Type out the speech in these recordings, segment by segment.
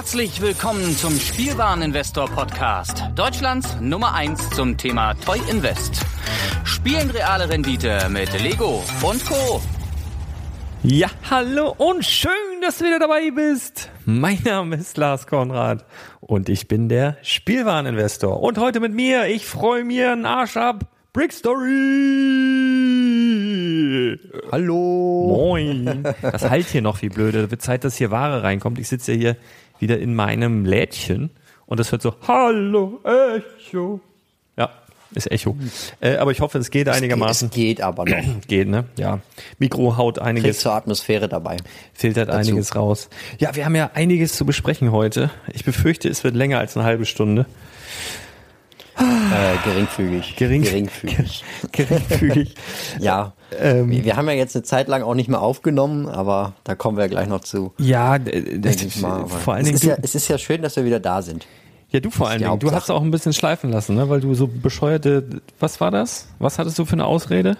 Herzlich willkommen zum Spielwareninvestor Podcast, Deutschlands Nummer 1 zum Thema Toy Invest. Spielen reale Rendite mit Lego und Co. Ja, hallo und schön, dass du wieder dabei bist. Mein Name ist Lars Konrad und ich bin der Spielwareninvestor. Und heute mit mir, ich freue mir einen Arsch ab, Brick Story. Hallo. Moin. Das halt hier noch wie blöde. Da wird Zeit, dass hier Ware reinkommt. Ich sitze ja hier wieder in meinem Lädchen und das hört so, hallo, Echo. Ja, ist Echo. Äh, aber ich hoffe, es geht einigermaßen. Es geht aber noch. Geht, ne? Ja. Mikro haut einiges. Kriegst zur Atmosphäre dabei. Filtert Dazu. einiges raus. Ja, wir haben ja einiges zu besprechen heute. Ich befürchte, es wird länger als eine halbe Stunde. Äh, geringfügig. Gering- Geringfügig. Geringfügig. ja. Ähm. wir, wir haben ja jetzt eine Zeit lang auch nicht mehr aufgenommen, aber da kommen wir gleich noch zu. ja, das, denke ich mal. Vor allen es, Dingen ist du, ja, es ist ja schön, dass wir wieder da sind. ja, du vor allen Dingen. Du hast auch ein bisschen schleifen lassen, ne? Weil du so bescheuerte, was war das? Was hattest du für eine Ausrede?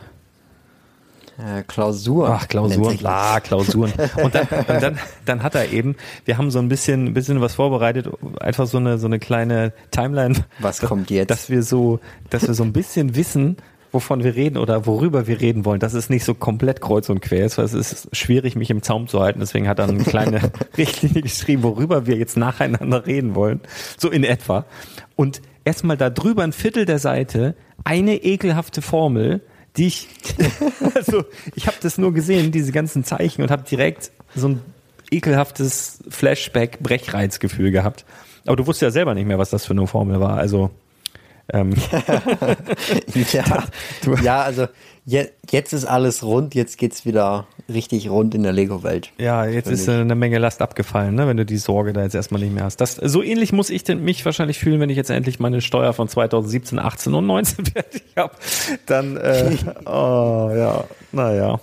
Äh, Klausur. Ach, Klausuren, das. bla, Klausuren. Und dann, und dann, dann hat er eben, wir haben so ein bisschen, ein bisschen was vorbereitet, einfach so eine, so eine kleine Timeline. Was kommt jetzt? Dass wir so, dass wir so ein bisschen wissen, wovon wir reden oder worüber wir reden wollen, dass es nicht so komplett kreuz und quer ist, weil es ist schwierig, mich im Zaum zu halten. Deswegen hat er eine kleine Richtlinie geschrieben, worüber wir jetzt nacheinander reden wollen. So in etwa. Und erstmal da drüber ein Viertel der Seite eine ekelhafte Formel, die ich, also ich habe das nur gesehen, diese ganzen Zeichen und habe direkt so ein ekelhaftes Flashback-Brechreizgefühl gehabt. Aber du wusstest ja selber nicht mehr, was das für eine Formel war. Also ähm, ja, ja, also je, jetzt ist alles rund, jetzt geht's wieder richtig rund in der Lego-Welt. ja, jetzt ist eine Menge Last abgefallen, ne, wenn du die Sorge da jetzt erstmal nicht mehr hast. Das, so ähnlich muss ich denn mich wahrscheinlich fühlen, wenn ich jetzt endlich meine Steuer von 2017, 18 und 19 fertig habe. Dann, äh, oh, ja, naja.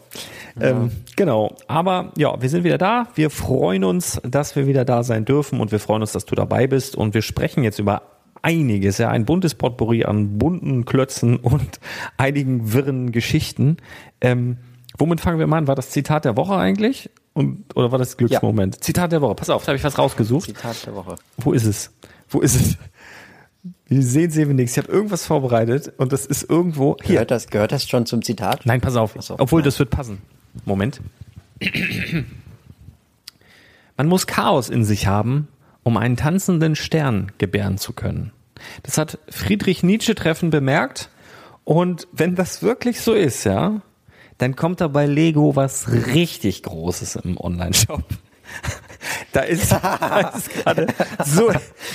Ähm, genau, aber ja, wir sind wieder da. Wir freuen uns, dass wir wieder da sein dürfen und wir freuen uns, dass du dabei bist und wir sprechen jetzt über einiges, ja, ein buntes Potpourri an bunten Klötzen und einigen wirren Geschichten. Ähm, womit fangen wir mal an? War das Zitat der Woche eigentlich? Und, oder war das Glücksmoment? Zitat der Woche. Pass auf, da habe ich was rausgesucht. Zitat der Woche. Wo ist es? Wo ist es? Wir sehen, sehen wir nichts. Ich habe irgendwas vorbereitet und das ist irgendwo hier. Gehört das, gehört das schon zum Zitat? Nein, pass auf. So, Obwohl, nein. das wird passen. Moment. Man muss Chaos in sich haben, um einen tanzenden Stern gebären zu können. Das hat Friedrich Nietzsche treffend bemerkt. Und wenn das wirklich so ist, ja, dann kommt da bei Lego was richtig Großes im Online-Shop. Da ist, da ist gerade so,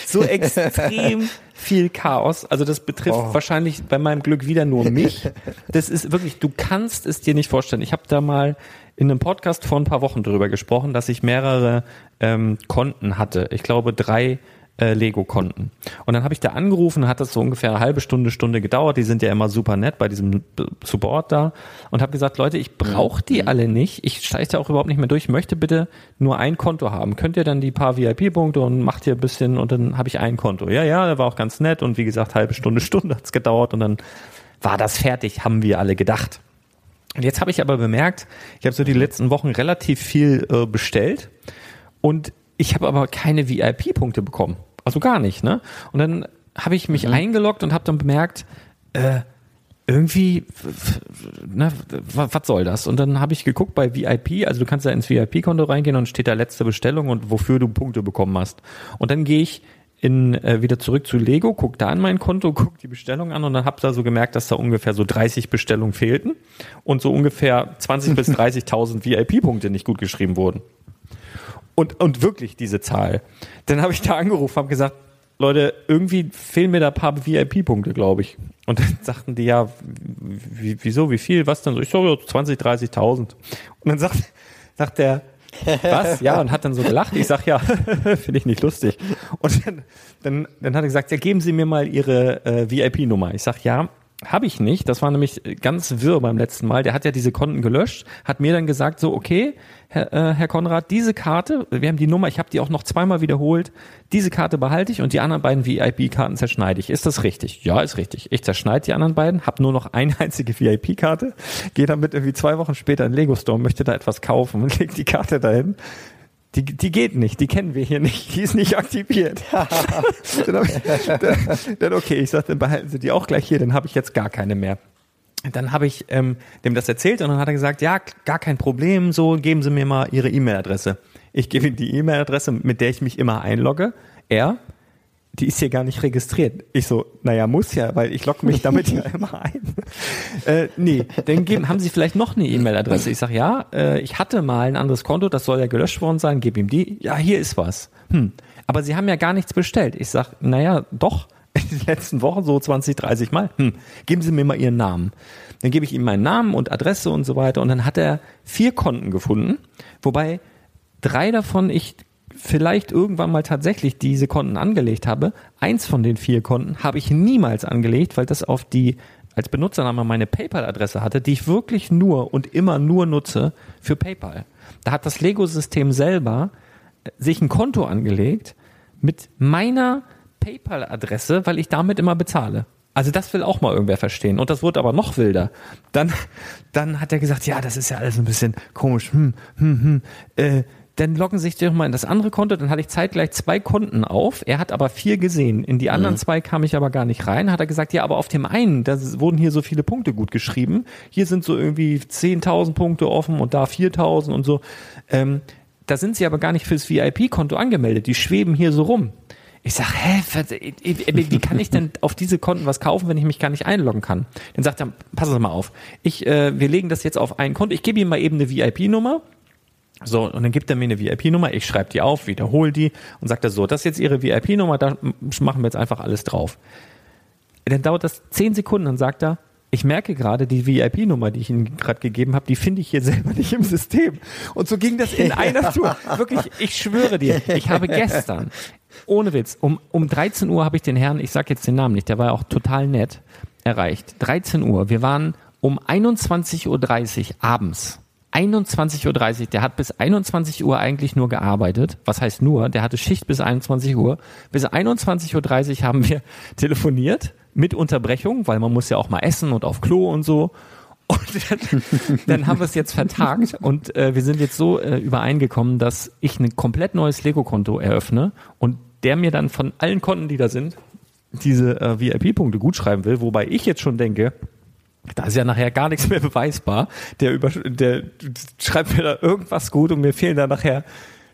so extrem viel Chaos. Also das betrifft Oh. wahrscheinlich bei meinem Glück wieder nur mich. Das ist wirklich, du kannst es dir nicht vorstellen. Ich habe da mal in einem Podcast vor ein paar Wochen drüber gesprochen, dass ich mehrere ähm, Konten hatte. Ich glaube drei äh, Lego-Konten. Und dann habe ich da angerufen, hat das so ungefähr eine halbe Stunde, Stunde gedauert. Die sind ja immer super nett bei diesem Support da. Und habe gesagt, Leute, ich brauche die alle nicht. Ich steige da auch überhaupt nicht mehr durch. Ich möchte bitte nur ein Konto haben. Könnt ihr dann die paar VIP-Punkte und macht ihr ein bisschen und dann habe ich ein Konto. Ja, ja, der war auch ganz nett. Und wie gesagt, halbe Stunde, Stunde hat's gedauert und dann war das fertig, haben wir alle gedacht. Und jetzt habe ich aber bemerkt, ich habe so die letzten Wochen relativ viel äh, bestellt und ich habe aber keine VIP-Punkte bekommen. Also gar nicht, ne? Und dann habe ich mich eingeloggt und habe dann bemerkt, äh, irgendwie, ne, wa- was soll das? Und dann habe ich geguckt bei VIP, also du kannst da ins VIP-Konto reingehen und steht da letzte Bestellung und wofür du Punkte bekommen hast. Und dann gehe ich in, äh, wieder zurück zu Lego, guck da in mein Konto, guck die Bestellung an und dann hab da so gemerkt, dass da ungefähr so 30 Bestellungen fehlten und so ungefähr 20 bis 30.000 VIP-Punkte nicht gut geschrieben wurden. Und, und wirklich diese Zahl. Dann habe ich da angerufen, habe gesagt, Leute, irgendwie fehlen mir da ein paar VIP-Punkte, glaube ich. Und dann sagten die, ja, wie, wieso, wie viel, was denn so? Ich so, ja, 20, 30.000. Und dann sagt, sagt der, was? Ja, und hat dann so gelacht. Ich sag, ja, finde ich nicht lustig. Und dann, dann, dann hat er gesagt, ja, geben Sie mir mal Ihre äh, VIP-Nummer. Ich sag, ja, habe ich nicht. Das war nämlich ganz wirr beim letzten Mal. Der hat ja diese Konten gelöscht, hat mir dann gesagt, so, okay, Herr, äh, Herr Konrad, diese Karte, wir haben die Nummer, ich habe die auch noch zweimal wiederholt, diese Karte behalte ich und die anderen beiden VIP-Karten zerschneide ich. Ist das richtig? Ja, ist richtig. Ich zerschneide die anderen beiden, habe nur noch eine einzige VIP-Karte, gehe damit irgendwie zwei Wochen später in Lego Store, möchte da etwas kaufen und leg die Karte dahin. Die, die geht nicht, die kennen wir hier nicht, die ist nicht aktiviert. dann, ich, dann, dann okay, ich sagte, dann behalten Sie die auch gleich hier, dann habe ich jetzt gar keine mehr. Dann habe ich ähm, dem das erzählt und dann hat er gesagt, ja, gar kein Problem, so geben Sie mir mal Ihre E-Mail-Adresse. Ich gebe ihm die E-Mail-Adresse, mit der ich mich immer einlogge. Er, die ist hier gar nicht registriert. Ich so, naja, muss ja, weil ich logge mich damit ja immer ein. äh, nee, dann geben, haben Sie vielleicht noch eine E-Mail-Adresse? Ich sage, ja, äh, ich hatte mal ein anderes Konto, das soll ja gelöscht worden sein, gib ihm die. Ja, hier ist was. Hm. Aber Sie haben ja gar nichts bestellt. Ich sage, naja, doch, in den letzten Wochen so 20, 30 Mal. Hm. Geben Sie mir mal Ihren Namen. Dann gebe ich ihm meinen Namen und Adresse und so weiter. Und dann hat er vier Konten gefunden, wobei drei davon ich vielleicht irgendwann mal tatsächlich diese Konten angelegt habe. Eins von den vier Konten habe ich niemals angelegt, weil das auf die als Benutzername meine PayPal-Adresse hatte, die ich wirklich nur und immer nur nutze für PayPal. Da hat das Lego-System selber äh, sich ein Konto angelegt mit meiner PayPal-Adresse, weil ich damit immer bezahle. Also das will auch mal irgendwer verstehen. Und das wurde aber noch wilder. Dann, dann hat er gesagt, ja, das ist ja alles ein bisschen komisch. Hm, hm, hm. Äh, dann loggen sich doch mal in das andere Konto. Dann hatte ich zeitgleich zwei Konten auf. Er hat aber vier gesehen. In die anderen mhm. zwei kam ich aber gar nicht rein. Hat er gesagt, ja, aber auf dem einen, da wurden hier so viele Punkte gut geschrieben. Hier sind so irgendwie 10.000 Punkte offen und da 4.000 und so. Ähm, da sind sie aber gar nicht fürs VIP-Konto angemeldet. Die schweben hier so rum. Ich sag, hä, wie kann ich denn auf diese Konten was kaufen, wenn ich mich gar nicht einloggen kann? Dann sagt er, passen Sie mal auf. Ich, äh, wir legen das jetzt auf ein Konto. Ich gebe ihm mal eben eine VIP-Nummer so, und dann gibt er mir eine VIP-Nummer, ich schreibe die auf, wiederhole die und sagt er so, das ist jetzt Ihre VIP-Nummer, da machen wir jetzt einfach alles drauf. Dann dauert das zehn Sekunden, dann sagt er, ich merke gerade, die VIP-Nummer, die ich Ihnen gerade gegeben habe, die finde ich hier selber nicht im System. Und so ging das in einer Tour. Wirklich, ich schwöre dir, ich habe gestern, ohne Witz, um, um 13 Uhr habe ich den Herrn, ich sag jetzt den Namen nicht, der war auch total nett, erreicht. 13 Uhr. Wir waren um 21.30 Uhr abends 21.30 Uhr, der hat bis 21 Uhr eigentlich nur gearbeitet. Was heißt nur? Der hatte Schicht bis 21 Uhr. Bis 21.30 Uhr haben wir telefoniert mit Unterbrechung, weil man muss ja auch mal essen und auf Klo und so. Und dann, dann haben wir es jetzt vertagt und äh, wir sind jetzt so äh, übereingekommen, dass ich ein komplett neues Lego-Konto eröffne und der mir dann von allen Konten, die da sind, diese äh, VIP-Punkte gutschreiben will, wobei ich jetzt schon denke, da ist ja nachher gar nichts mehr beweisbar. Der, über, der schreibt mir da irgendwas gut und mir fehlen da nachher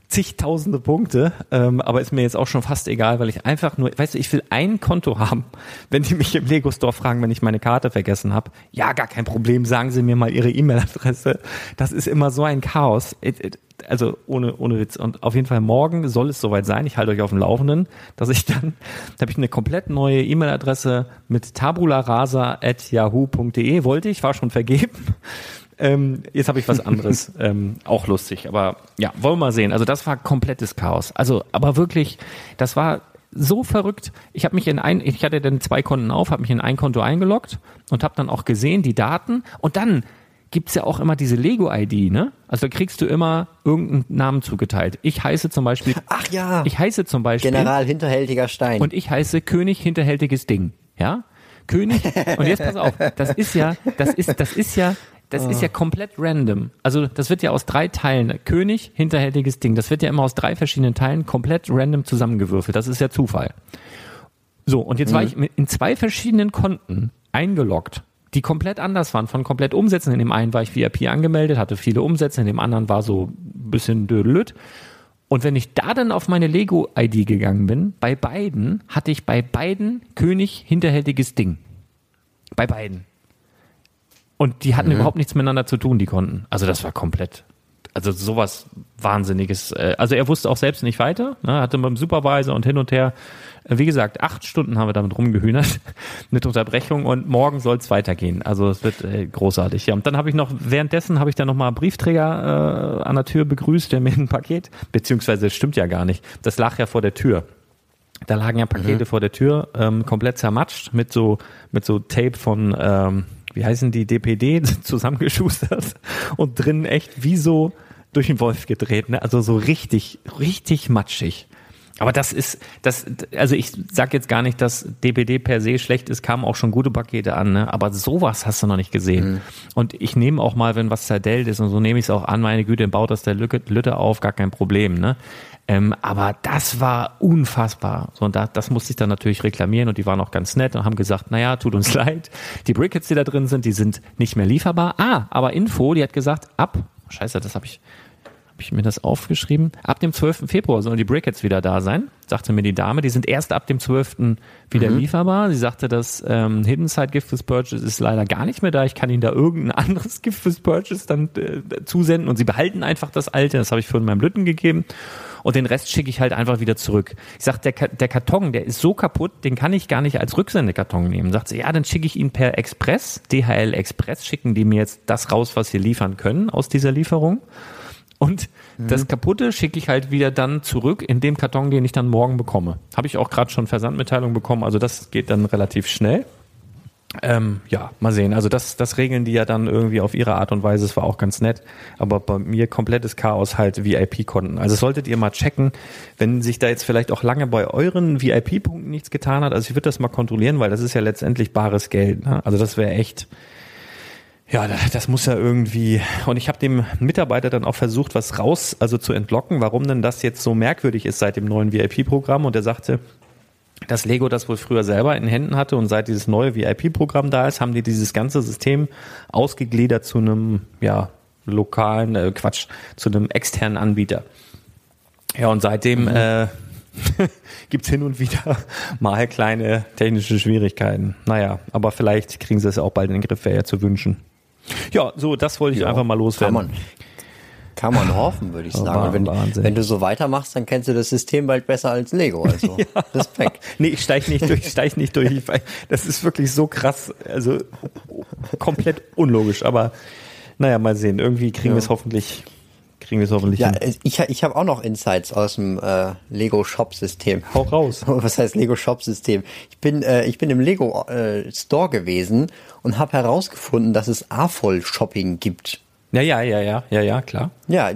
zigtausende Punkte, ähm, aber ist mir jetzt auch schon fast egal, weil ich einfach nur, weißt du, ich will ein Konto haben. Wenn die mich im Lego Store fragen, wenn ich meine Karte vergessen habe, ja, gar kein Problem, sagen Sie mir mal Ihre E-Mail-Adresse. Das ist immer so ein Chaos. It, it, also ohne, ohne Witz. Und auf jeden Fall morgen soll es soweit sein. Ich halte euch auf dem Laufenden, dass ich dann, da habe ich eine komplett neue E-Mail-Adresse mit tabularasa.yahoo.de. Wollte ich, war schon vergeben. Ähm, jetzt habe ich was anderes, ähm, auch lustig. Aber ja, wollen wir mal sehen. Also das war komplettes Chaos. Also, aber wirklich, das war so verrückt. Ich habe mich in ein, ich hatte dann zwei Konten auf, habe mich in ein Konto eingeloggt und habe dann auch gesehen die Daten. Und dann gibt's ja auch immer diese Lego-ID, ne? Also da kriegst du immer irgendeinen Namen zugeteilt. Ich heiße zum Beispiel. Ach ja. Ich heiße zum Beispiel. General hinterhältiger Stein. Und ich heiße König hinterhältiges Ding. Ja? König. Und jetzt pass auf. Das ist ja, das ist, das ist ja, das ist ja komplett random. Also das wird ja aus drei Teilen. König, hinterhältiges Ding. Das wird ja immer aus drei verschiedenen Teilen komplett random zusammengewürfelt. Das ist ja Zufall. So, und jetzt mhm. war ich in zwei verschiedenen Konten eingeloggt die komplett anders waren, von komplett Umsätzen. In dem einen war ich VIP angemeldet, hatte viele Umsätze, in dem anderen war so ein bisschen dödelüt. Und wenn ich da dann auf meine Lego-ID gegangen bin, bei beiden hatte ich bei beiden König hinterhältiges Ding. Bei beiden. Und die hatten mhm. überhaupt nichts miteinander zu tun, die konnten. Also das war komplett also sowas Wahnsinniges. Äh, also er wusste auch selbst nicht weiter, ne, hatte mit dem Supervisor und hin und her, äh, wie gesagt, acht Stunden haben wir damit rumgehühnert mit Unterbrechung und morgen soll es weitergehen. Also es wird äh, großartig. Ja, und dann habe ich noch, währenddessen habe ich dann nochmal Briefträger äh, an der Tür begrüßt, der mir ein Paket, beziehungsweise das stimmt ja gar nicht, das lag ja vor der Tür. Da lagen ja Pakete mhm. vor der Tür, ähm, komplett zermatscht mit so, mit so Tape von, ähm, wie heißen die, DPD zusammengeschustert und drin echt wie so durch den Wolf gedreht, ne? Also so richtig, richtig matschig. Aber das ist, das, also ich sag jetzt gar nicht, dass DPD per se schlecht ist, kamen auch schon gute Pakete an, ne? aber sowas hast du noch nicht gesehen. Mhm. Und ich nehme auch mal, wenn was zerdellt ist und so nehme ich es auch an, meine Güte, baut das der Lücke, Lütte auf, gar kein Problem. Ne? Ähm, aber das war unfassbar. So, und da, das musste ich dann natürlich reklamieren und die waren auch ganz nett und haben gesagt, naja, tut uns leid, die Brickets, die da drin sind, die sind nicht mehr lieferbar. Ah, aber Info, die hat gesagt, ab, scheiße, das habe ich habe ich mir das aufgeschrieben? Ab dem 12. Februar sollen die Brickets wieder da sein, sagte mir die Dame. Die sind erst ab dem 12. wieder mhm. lieferbar. Sie sagte, das ähm, Hidden Side Gift fürs Purchase ist leider gar nicht mehr da. Ich kann Ihnen da irgendein anderes Gift fürs Purchase dann äh, zusenden und Sie behalten einfach das alte. Das habe ich für meinem Lütten gegeben. Und den Rest schicke ich halt einfach wieder zurück. Ich sag, der, der Karton, der ist so kaputt, den kann ich gar nicht als Rücksendekarton nehmen. Sagt sie, ja, dann schicke ich ihn per Express, DHL Express, schicken die mir jetzt das raus, was sie liefern können aus dieser Lieferung. Und mhm. das kaputte schicke ich halt wieder dann zurück in dem Karton, den ich dann morgen bekomme. Habe ich auch gerade schon Versandmitteilung bekommen, also das geht dann relativ schnell. Ähm, ja, mal sehen. Also das, das regeln die ja dann irgendwie auf ihre Art und Weise. Es war auch ganz nett. Aber bei mir komplettes Chaos halt VIP-Konten. Also solltet ihr mal checken, wenn sich da jetzt vielleicht auch lange bei euren VIP-Punkten nichts getan hat. Also ich würde das mal kontrollieren, weil das ist ja letztendlich bares Geld. Ne? Also das wäre echt, ja, das muss ja irgendwie. Und ich habe dem Mitarbeiter dann auch versucht, was raus, also zu entlocken, warum denn das jetzt so merkwürdig ist seit dem neuen VIP-Programm. Und er sagte, dass Lego das wohl früher selber in Händen hatte und seit dieses neue VIP-Programm da ist, haben die dieses ganze System ausgegliedert zu einem, ja, lokalen, äh, Quatsch, zu einem externen Anbieter. Ja, und seitdem mhm. äh, gibt's hin und wieder mal kleine technische Schwierigkeiten. Naja, aber vielleicht kriegen sie es auch bald in den Griff, wäre ja zu wünschen. Ja, so, das wollte ich ja, einfach mal loswerden. Kann man, kann man hoffen, würde ich oh, sagen. wenn, wenn, du so weitermachst, dann kennst du das System bald besser als Lego. Also ja. Respekt. Nee, ich steig nicht durch, steig nicht durch. Das ist wirklich so krass, also komplett unlogisch. Aber naja, mal sehen. Irgendwie kriegen ja. wir es hoffentlich kriegen wir es hoffentlich ja, hin. Ich, ich habe auch noch Insights aus dem äh, Lego Shop System. Hau raus. Was heißt Lego Shop System? Ich bin, äh, ich bin im Lego äh, Store gewesen und habe herausgefunden, dass es AFOL Shopping gibt. Ja, ja, ja, ja, ja, ja, klar. Ja,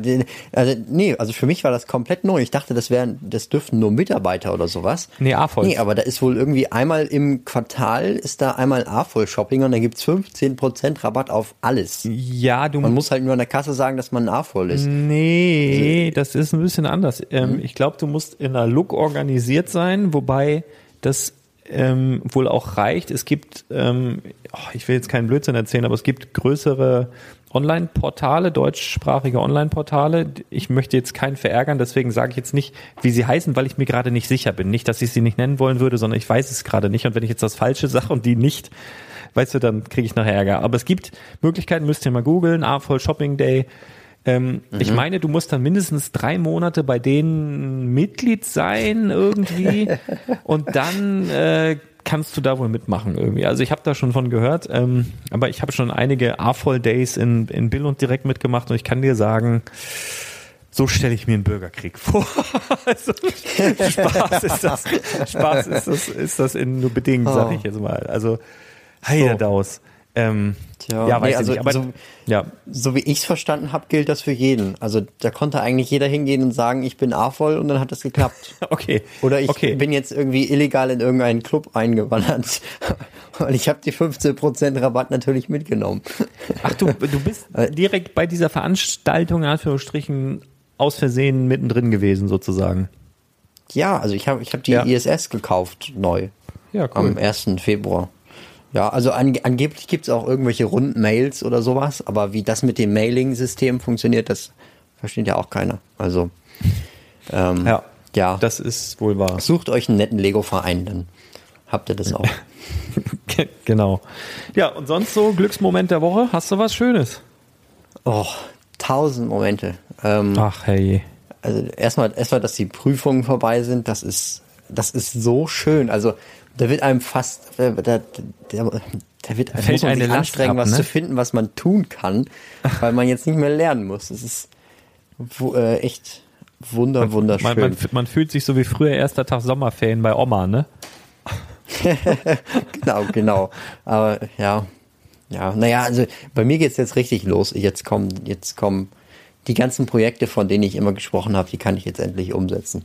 also nee, also für mich war das komplett neu. Ich dachte, das wären, das dürften nur Mitarbeiter oder sowas. Nee, AFOL. Nee, aber da ist wohl irgendwie einmal im Quartal ist da einmal AFOL Shopping und da gibt's 15% Rabatt auf alles. Ja, du Man muss halt nur an der Kasse sagen, dass man AFOL ist. Nee, also, das ist ein bisschen anders. Ähm, mhm. Ich glaube, du musst in einer Look organisiert sein, wobei das ähm, wohl auch reicht. Es gibt, ähm, oh, ich will jetzt keinen Blödsinn erzählen, aber es gibt größere Online-Portale, deutschsprachige Online-Portale. Ich möchte jetzt keinen verärgern, deswegen sage ich jetzt nicht, wie sie heißen, weil ich mir gerade nicht sicher bin. Nicht, dass ich sie nicht nennen wollen würde, sondern ich weiß es gerade nicht. Und wenn ich jetzt das Falsche sage und die nicht, weißt du, dann kriege ich nachher Ärger. Aber es gibt Möglichkeiten, müsst ihr mal googeln, A-Voll Shopping Day. Ähm, mhm. Ich meine, du musst dann mindestens drei Monate bei denen Mitglied sein irgendwie und dann äh, kannst du da wohl mitmachen irgendwie. Also ich habe da schon von gehört, ähm, aber ich habe schon einige A-Voll Days in, in Bill und direkt mitgemacht und ich kann dir sagen, so stelle ich mir einen Bürgerkrieg vor. also, Spaß ist das, Spaß ist das, ist das in nur bedingt, oh. sag ich jetzt mal. Also, Heiderdaus. So. Ähm, Tja, ja, weiß nee, also, nicht, aber so, ja. so wie ich es verstanden habe, gilt das für jeden. Also da konnte eigentlich jeder hingehen und sagen, ich bin A-voll und dann hat das geklappt. okay. Oder ich okay. bin jetzt irgendwie illegal in irgendeinen Club eingewandert. und ich habe die 15% Rabatt natürlich mitgenommen. Ach du, du bist äh, direkt bei dieser Veranstaltung in Anführungsstrichen aus Versehen mittendrin gewesen sozusagen. Ja, also ich habe ich hab die ja. ISS gekauft neu. Ja, cool. Am 1. Februar. Ja, also an, angeblich gibt's auch irgendwelche Rundmails oder sowas, aber wie das mit dem Mailing-System funktioniert, das versteht ja auch keiner. Also ähm, ja, ja, das ist wohl wahr. Sucht euch einen netten Lego-Verein, dann habt ihr das auch. genau. Ja, und sonst so Glücksmoment der Woche? Hast du was Schönes? Oh, tausend Momente. Ähm, Ach hey. Also erstmal, erstmal, dass die Prüfungen vorbei sind, das ist, das ist so schön. Also da wird einem fast, da, da, da, wird einem muss man sich anstrengen, ab, was ne? zu finden, was man tun kann, weil man jetzt nicht mehr lernen muss. Das ist wo, äh, echt wunder, wunderschön. Man, man, man, fühlt sich so wie früher erster Tag Sommerferien bei Oma, ne? genau, genau. Aber ja, ja, naja, also bei mir geht's jetzt richtig los. Jetzt kommen, jetzt kommen die ganzen Projekte, von denen ich immer gesprochen habe, die kann ich jetzt endlich umsetzen.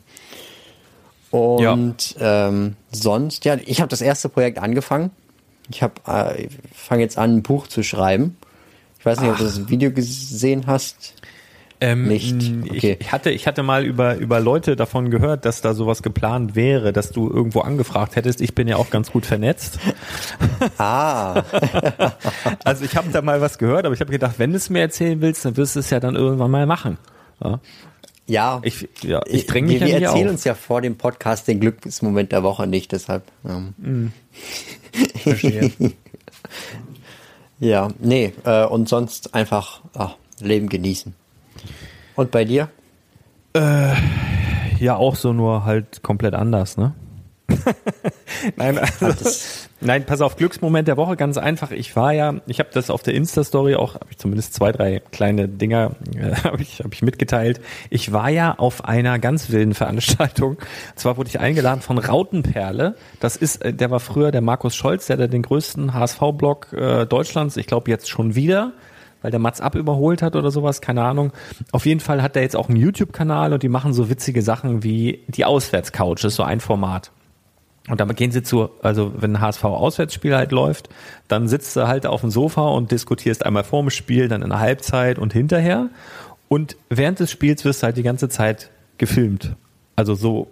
Und ja. ähm, sonst, ja, ich habe das erste Projekt angefangen. Ich habe äh, fange jetzt an, ein Buch zu schreiben. Ich weiß nicht, Ach. ob du das Video gesehen hast. Ähm, nicht. Okay. Ich, hatte, ich hatte mal über, über Leute davon gehört, dass da sowas geplant wäre, dass du irgendwo angefragt hättest. Ich bin ja auch ganz gut vernetzt. Ah. also ich habe da mal was gehört, aber ich habe gedacht, wenn du es mir erzählen willst, dann wirst du es ja dann irgendwann mal machen. Ja. Ja, ich, ja, ich dränge mich wir, ja Wir erzählen auf. uns ja vor dem Podcast den Glücksmoment der Woche nicht, deshalb. Ähm. Mm. Verstehe. ja, nee, äh, und sonst einfach ach, Leben genießen. Und bei dir? Äh, ja, auch so, nur halt komplett anders, ne? nein, also, nein, pass auf, Glücksmoment der Woche, ganz einfach. Ich war ja, ich habe das auf der Insta-Story auch, habe ich zumindest zwei, drei kleine Dinger, äh, habe ich, hab ich mitgeteilt. Ich war ja auf einer ganz wilden Veranstaltung. Und zwar wurde ich eingeladen von Rautenperle. Das ist, äh, der war früher der Markus Scholz, der hat den größten HSV-Blog äh, Deutschlands. Ich glaube jetzt schon wieder weil der Mats ab überholt hat oder sowas, keine Ahnung. Auf jeden Fall hat er jetzt auch einen YouTube-Kanal und die machen so witzige Sachen wie die Auswärtscouch, ist so ein Format. Und dann gehen sie zu, also wenn ein HSV-Auswärtsspiel halt läuft, dann sitzt du halt auf dem Sofa und diskutierst einmal vor dem Spiel, dann in der Halbzeit und hinterher. Und während des Spiels wirst du halt die ganze Zeit gefilmt. Also so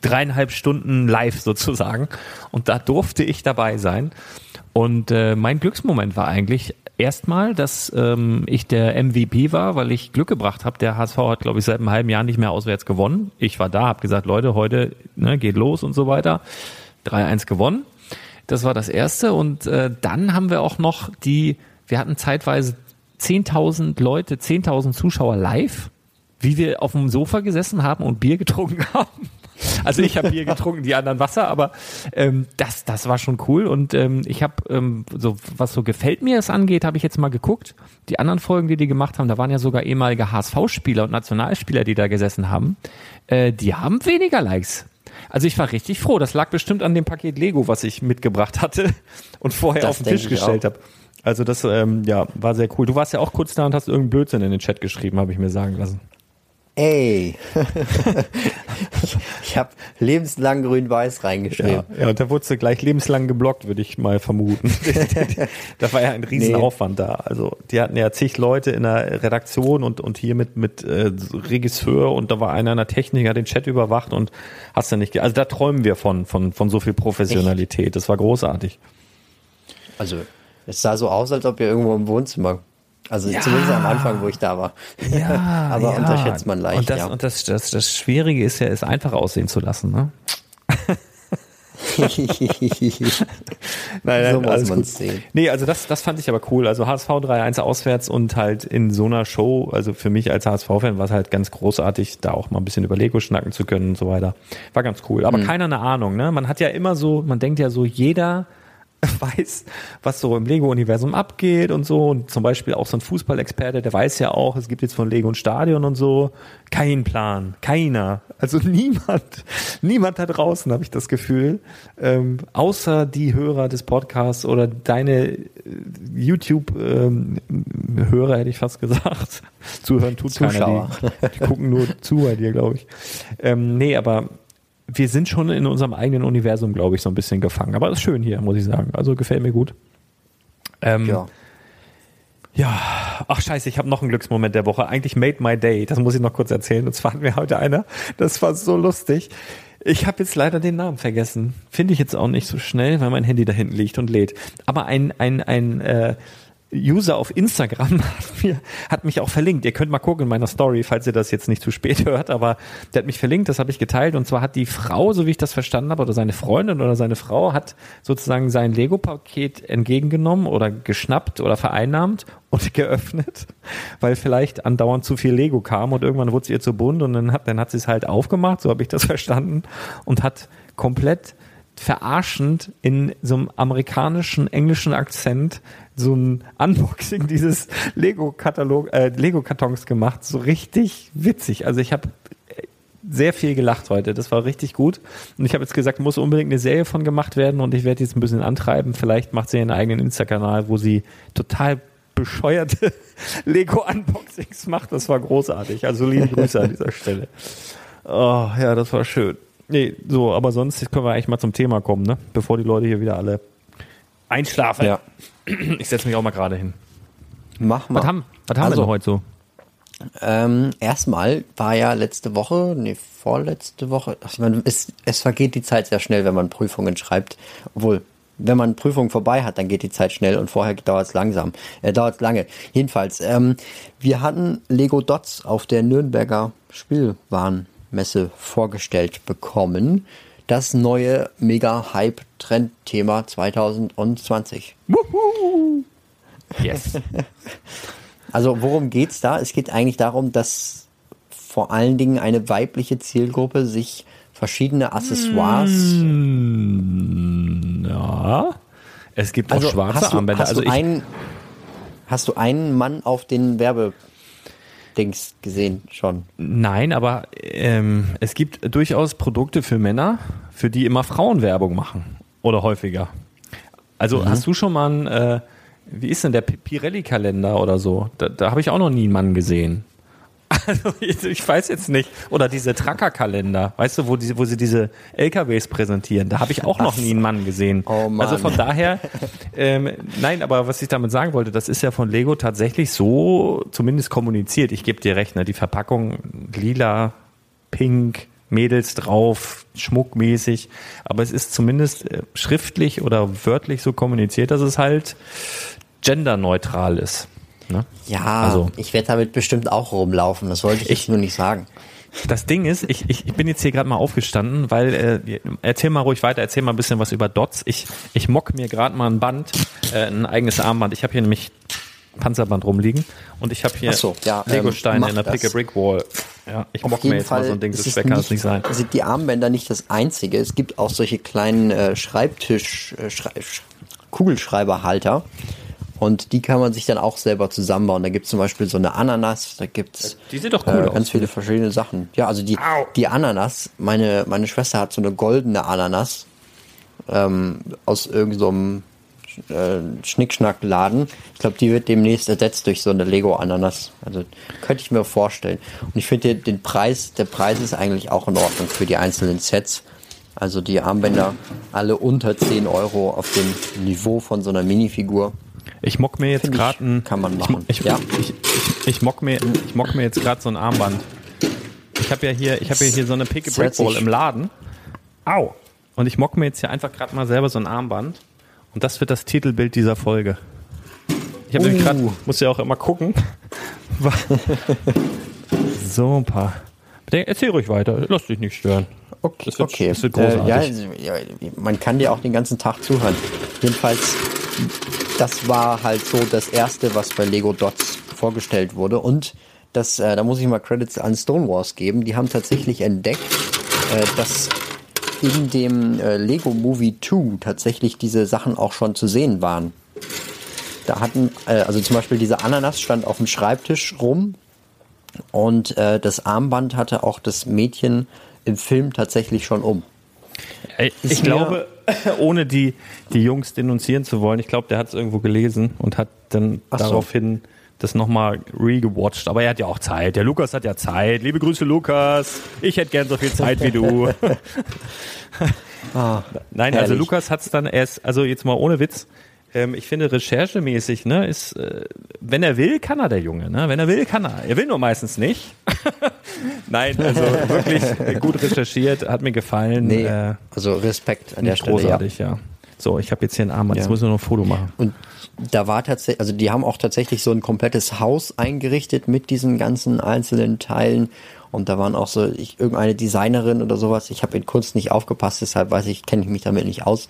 dreieinhalb Stunden live sozusagen. Und da durfte ich dabei sein. Und äh, mein Glücksmoment war eigentlich, erstmal, dass ähm, ich der MVP war, weil ich Glück gebracht habe. Der HSV hat, glaube ich, seit einem halben Jahr nicht mehr auswärts gewonnen. Ich war da, habe gesagt, Leute, heute ne, geht los und so weiter. 3-1 gewonnen. Das war das Erste. Und äh, dann haben wir auch noch die, wir hatten zeitweise 10.000 Leute, 10.000 Zuschauer live, wie wir auf dem Sofa gesessen haben und Bier getrunken haben. Also ich habe Bier getrunken, die anderen Wasser, aber ähm, das, das war schon cool. Und ähm, ich habe, ähm, so was so gefällt mir es angeht, habe ich jetzt mal geguckt. Die anderen Folgen, die die gemacht haben, da waren ja sogar ehemalige HSV-Spieler und Nationalspieler, die da gesessen haben. Äh, die haben weniger Likes. Also ich war richtig froh. Das lag bestimmt an dem Paket Lego, was ich mitgebracht hatte und vorher das auf den Tisch gestellt habe. Also das ähm, ja, war sehr cool. Du warst ja auch kurz da und hast irgendeinen Blödsinn in den Chat geschrieben, habe ich mir sagen lassen. Ey, ich, ich habe lebenslang grün-weiß reingeschrieben. Ja, ja, und da wurdest du gleich lebenslang geblockt, würde ich mal vermuten. da war ja ein Riesenaufwand nee. da. Also die hatten ja zig Leute in der Redaktion und, und hier mit, mit äh, Regisseur und da war einer in der Technik, hat den Chat überwacht und hast du nicht. Also da träumen wir von, von, von so viel Professionalität. Echt? Das war großartig. Also es sah so aus, als ob ihr irgendwo im Wohnzimmer also ja. zumindest am Anfang, wo ich da war. Ja, aber ja. unterschätzt man leicht. Und das, ja. und das, das, das Schwierige ist ja, es einfach aussehen zu lassen. Ne? nein, nein, so muss man sehen. Nee, also das, das fand ich aber cool. Also HSV 3-1 auswärts und halt in so einer Show, also für mich als HSV-Fan war es halt ganz großartig, da auch mal ein bisschen über Lego schnacken zu können und so weiter. War ganz cool. Aber mhm. keiner eine Ahnung, ne? Man hat ja immer so, man denkt ja so, jeder weiß, was so im Lego-Universum abgeht und so. Und zum Beispiel auch so ein Fußballexperte, der weiß ja auch, es gibt jetzt von Lego ein Stadion und so. Kein Plan, keiner. Also niemand, niemand da draußen, habe ich das Gefühl, ähm, außer die Hörer des Podcasts oder deine äh, YouTube-Hörer, ähm, hätte ich fast gesagt. Zuhören tut Zuschauer. keiner. Die, die gucken nur zu bei dir, glaube ich. Ähm, nee, aber wir sind schon in unserem eigenen Universum, glaube ich, so ein bisschen gefangen. Aber es ist schön hier, muss ich sagen. Also gefällt mir gut. Ähm, ja. Ja, ach scheiße, ich habe noch einen Glücksmoment der Woche. Eigentlich made my day. Das muss ich noch kurz erzählen. Und zwar hatten wir heute einer. Das war so lustig. Ich habe jetzt leider den Namen vergessen. Finde ich jetzt auch nicht so schnell, weil mein Handy da hinten liegt und lädt. Aber ein ein ein äh, User auf Instagram hat, mir, hat mich auch verlinkt. Ihr könnt mal gucken in meiner Story, falls ihr das jetzt nicht zu spät hört, aber der hat mich verlinkt, das habe ich geteilt. Und zwar hat die Frau, so wie ich das verstanden habe, oder seine Freundin oder seine Frau hat sozusagen sein Lego-Paket entgegengenommen oder geschnappt oder vereinnahmt und geöffnet, weil vielleicht andauernd zu viel Lego kam und irgendwann wurde es ihr zu bunt und dann hat, dann hat sie es halt aufgemacht, so habe ich das verstanden, und hat komplett verarschend in so einem amerikanischen, englischen Akzent so ein Unboxing dieses Lego-Katalog, äh, Lego-Kartons gemacht. So richtig witzig. Also ich habe sehr viel gelacht heute. Das war richtig gut. Und ich habe jetzt gesagt, muss unbedingt eine Serie von gemacht werden und ich werde jetzt ein bisschen antreiben. Vielleicht macht sie einen eigenen Insta-Kanal, wo sie total bescheuerte Lego-Unboxings macht. Das war großartig. Also liebe Grüße an dieser Stelle. Oh, ja, das war schön. Nee, so, aber sonst können wir eigentlich mal zum Thema kommen, ne? Bevor die Leute hier wieder alle einschlafen. Ja. Ich setze mich auch mal gerade hin. Mach mal. Was haben, was haben also, wir heute so? Ähm, erstmal war ja letzte Woche, nee, vorletzte Woche, ach, ich meine, es, es vergeht die Zeit sehr schnell, wenn man Prüfungen schreibt. Obwohl, wenn man Prüfungen vorbei hat, dann geht die Zeit schnell und vorher dauert es langsam, äh, dauert lange. Jedenfalls, ähm, wir hatten Lego Dots auf der Nürnberger Spielwarenmesse vorgestellt bekommen. Das neue Mega-Hype-Trend-Thema 2020. Wuhu! Yes. Also worum geht's da? Es geht eigentlich darum, dass vor allen Dingen eine weibliche Zielgruppe sich verschiedene Accessoires. Mm, ja. Es gibt also auch schwarze hast du, Armbänder. Hast, also du einen, hast du einen Mann auf den Werbedings gesehen schon? Nein, aber ähm, es gibt durchaus Produkte für Männer, für die immer Frauen Werbung machen. Oder häufiger. Also mhm. hast du schon mal ein äh, wie ist denn der Pirelli-Kalender oder so? Da, da habe ich auch noch nie einen Mann gesehen. Also ich weiß jetzt nicht. Oder diese Tracker-Kalender, weißt du, wo, die, wo sie diese LKWs präsentieren. Da habe ich auch noch nie einen Mann gesehen. Oh Mann. Also von daher, ähm, nein, aber was ich damit sagen wollte, das ist ja von Lego tatsächlich so zumindest kommuniziert. Ich gebe dir recht, ne? die Verpackung lila, pink, Mädels drauf, schmuckmäßig. Aber es ist zumindest äh, schriftlich oder wörtlich so kommuniziert, dass es halt genderneutral ist. Ne? Ja, also, ich werde damit bestimmt auch rumlaufen, das wollte ich, ich nur nicht sagen. Das Ding ist, ich, ich, ich bin jetzt hier gerade mal aufgestanden, weil äh, erzähl mal ruhig weiter, erzähl mal ein bisschen was über Dots. Ich, ich mock mir gerade mal ein Band, äh, ein eigenes Armband. Ich habe hier nämlich Panzerband rumliegen und ich habe hier so, ja, Lego-Steine ähm, in der Pick a Brick Wall. Ja, ich mock mir jetzt Fall mal so ein Ding, so schwer kann es nicht sein. Sind die Armbänder nicht das einzige? Es gibt auch solche kleinen äh, Schreibtisch, äh, Schrei Kugelschreiberhalter und die kann man sich dann auch selber zusammenbauen. Da gibt es zum Beispiel so eine Ananas, da gibt's die sieht doch cool äh, ganz viele verschiedene Sachen. Ja, also die, die Ananas, meine, meine Schwester hat so eine goldene Ananas ähm, aus irgendeinem so äh, Schnickschnackladen. Ich glaube, die wird demnächst ersetzt durch so eine Lego-Ananas. Also könnte ich mir vorstellen. Und ich finde den Preis, der Preis ist eigentlich auch in Ordnung für die einzelnen Sets. Also die Armbänder alle unter 10 Euro auf dem Niveau von so einer Minifigur. Ich mock mir jetzt gerade ein. Kann man machen. Ich, ich, ja. ich, ich, ich, mock mir, ich mock mir jetzt gerade so ein Armband. Ich habe ja hier, ich habe ja hier so eine Pick Brick Ball im Laden. Au! Und ich mock mir jetzt hier einfach gerade mal selber so ein Armband. Und das wird das Titelbild dieser Folge. Ich habe uh. nämlich gerade, muss ja auch immer gucken. so ein paar. Erzähl ruhig weiter, lass dich nicht stören. Okay, das wird, okay. Das wird großartig. Äh, ja, man kann dir auch den ganzen Tag zuhören. Jedenfalls das war halt so das erste, was bei Lego Dots vorgestellt wurde. Und das, äh, da muss ich mal Credits an Stonewalls geben. Die haben tatsächlich entdeckt, äh, dass in dem äh, Lego Movie 2 tatsächlich diese Sachen auch schon zu sehen waren. Da hatten, äh, also zum Beispiel diese Ananas stand auf dem Schreibtisch rum und äh, das Armband hatte auch das Mädchen im Film tatsächlich schon um. Ich glaube, ohne die, die Jungs denunzieren zu wollen, ich glaube, der hat es irgendwo gelesen und hat dann so. daraufhin das nochmal re-gewatcht. Aber er hat ja auch Zeit. Der Lukas hat ja Zeit. Liebe Grüße, Lukas. Ich hätte gern so viel Zeit wie du. ah, Nein, also herrlich. also Lukas hat es dann erst, also jetzt mal ohne Witz, ähm, ich finde recherchemäßig, ne, ist, äh, wenn er will, kann er der Junge, ne? Wenn er will, kann er. Er will nur meistens nicht. Nein, also wirklich gut recherchiert, hat mir gefallen. Nee, äh, also Respekt an der Stelle. Großartig, ja. ja. So, ich habe jetzt hier ein Armband, ja. jetzt müssen wir noch ein Foto machen. Und da war tatsächlich, also die haben auch tatsächlich so ein komplettes Haus eingerichtet mit diesen ganzen einzelnen Teilen. Und da waren auch so ich, irgendeine Designerin oder sowas. Ich habe in Kunst nicht aufgepasst, deshalb weiß ich, kenne ich mich damit nicht aus.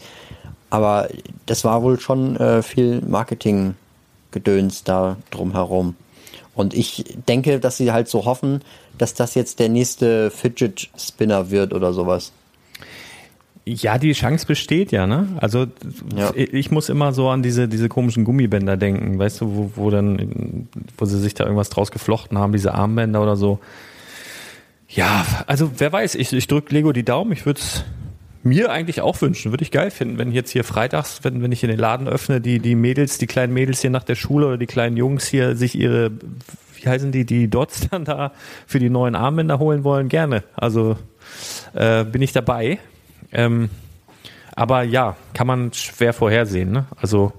Aber das war wohl schon äh, viel Marketing-Gedöns da drumherum. Und ich denke, dass sie halt so hoffen, dass das jetzt der nächste Fidget Spinner wird oder sowas. Ja, die Chance besteht ja, ne? Also ja. ich muss immer so an diese, diese komischen Gummibänder denken, weißt du, wo, wo dann, wo sie sich da irgendwas draus geflochten haben, diese Armbänder oder so. Ja, also wer weiß, ich, ich drücke Lego die Daumen, ich würde es mir eigentlich auch wünschen, würde ich geil finden, wenn jetzt hier freitags, wenn, wenn ich in den Laden öffne, die, die Mädels, die kleinen Mädels hier nach der Schule oder die kleinen Jungs hier sich ihre, wie heißen die, die Dots dann da für die neuen Armbänder holen wollen, gerne. Also äh, bin ich dabei. Ähm, aber ja, kann man schwer vorhersehen. Ne? Also,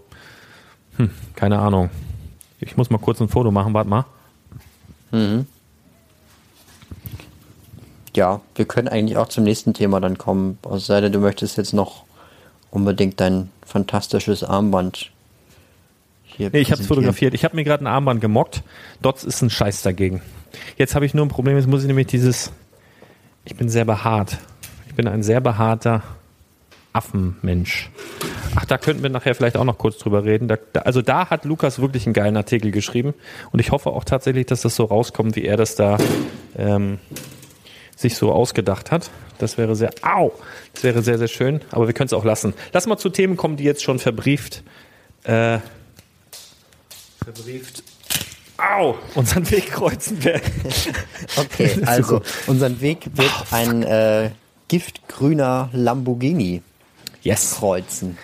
hm, keine Ahnung. Ich muss mal kurz ein Foto machen, warte mal. Mhm ja, wir können eigentlich auch zum nächsten Thema dann kommen. Es sei denn, du möchtest jetzt noch unbedingt dein fantastisches Armband hier nee, ich habe es fotografiert. Ich habe mir gerade ein Armband gemockt. Dots ist ein Scheiß dagegen. Jetzt habe ich nur ein Problem, jetzt muss ich nämlich dieses. Ich bin sehr behaart. Ich bin ein sehr behaarter Affenmensch. Ach, da könnten wir nachher vielleicht auch noch kurz drüber reden. Da, da, also da hat Lukas wirklich einen geilen Artikel geschrieben und ich hoffe auch tatsächlich, dass das so rauskommt, wie er das da ähm, sich so ausgedacht hat. Das wäre sehr, au, das wäre sehr, sehr schön, aber wir können es auch lassen. Lass mal zu Themen kommen, die jetzt schon verbrieft, äh, verbrieft, au, unseren Weg kreuzen werden. okay, also unseren Weg wird ein äh, giftgrüner Lamborghini yes. kreuzen.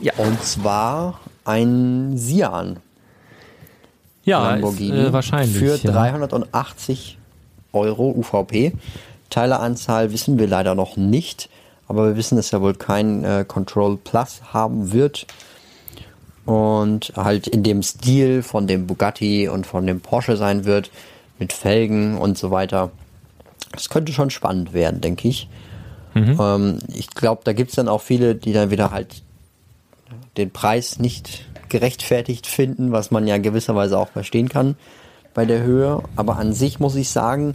Ja. Und zwar ein Sian. Ja, Lamborghini ist, äh, wahrscheinlich. Für 380 Euro UVP. Teileranzahl wissen wir leider noch nicht, aber wir wissen, dass er wohl kein äh, Control Plus haben wird. Und halt in dem Stil von dem Bugatti und von dem Porsche sein wird, mit Felgen und so weiter. Das könnte schon spannend werden, denke ich. Mhm. Ähm, ich glaube, da gibt es dann auch viele, die dann wieder halt den Preis nicht gerechtfertigt finden, was man ja gewisserweise auch verstehen kann bei der Höhe. Aber an sich muss ich sagen,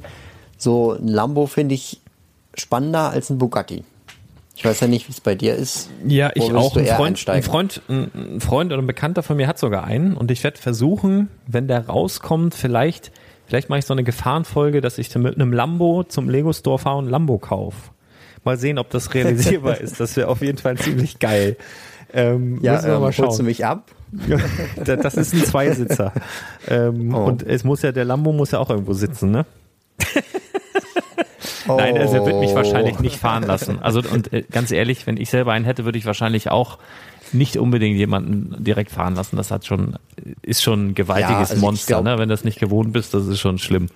so ein Lambo finde ich spannender als ein Bugatti. Ich weiß ja nicht, wie es bei dir ist. Ja, ich auch. Ein Freund, ein Freund, ein Freund oder ein Bekannter von mir hat sogar einen und ich werde versuchen, wenn der rauskommt, vielleicht, vielleicht mache ich so eine Gefahrenfolge, dass ich mit einem Lambo zum Lego Store fahre und Lambo kaufe. Mal sehen, ob das realisierbar ist. Das wäre auf jeden Fall ziemlich geil. Ähm, ja, ähm, mal schauen. holst du mich ab? das ist ein Zweisitzer. ähm, oh. Und es muss ja, der Lambo muss ja auch irgendwo sitzen, ne? Nein, also er wird mich wahrscheinlich nicht fahren lassen. Also und äh, ganz ehrlich, wenn ich selber einen hätte, würde ich wahrscheinlich auch nicht unbedingt jemanden direkt fahren lassen. Das hat schon ist schon ein gewaltiges ja, also Monster, glaub, ne? Wenn du das nicht gewohnt bist, das ist schon schlimm.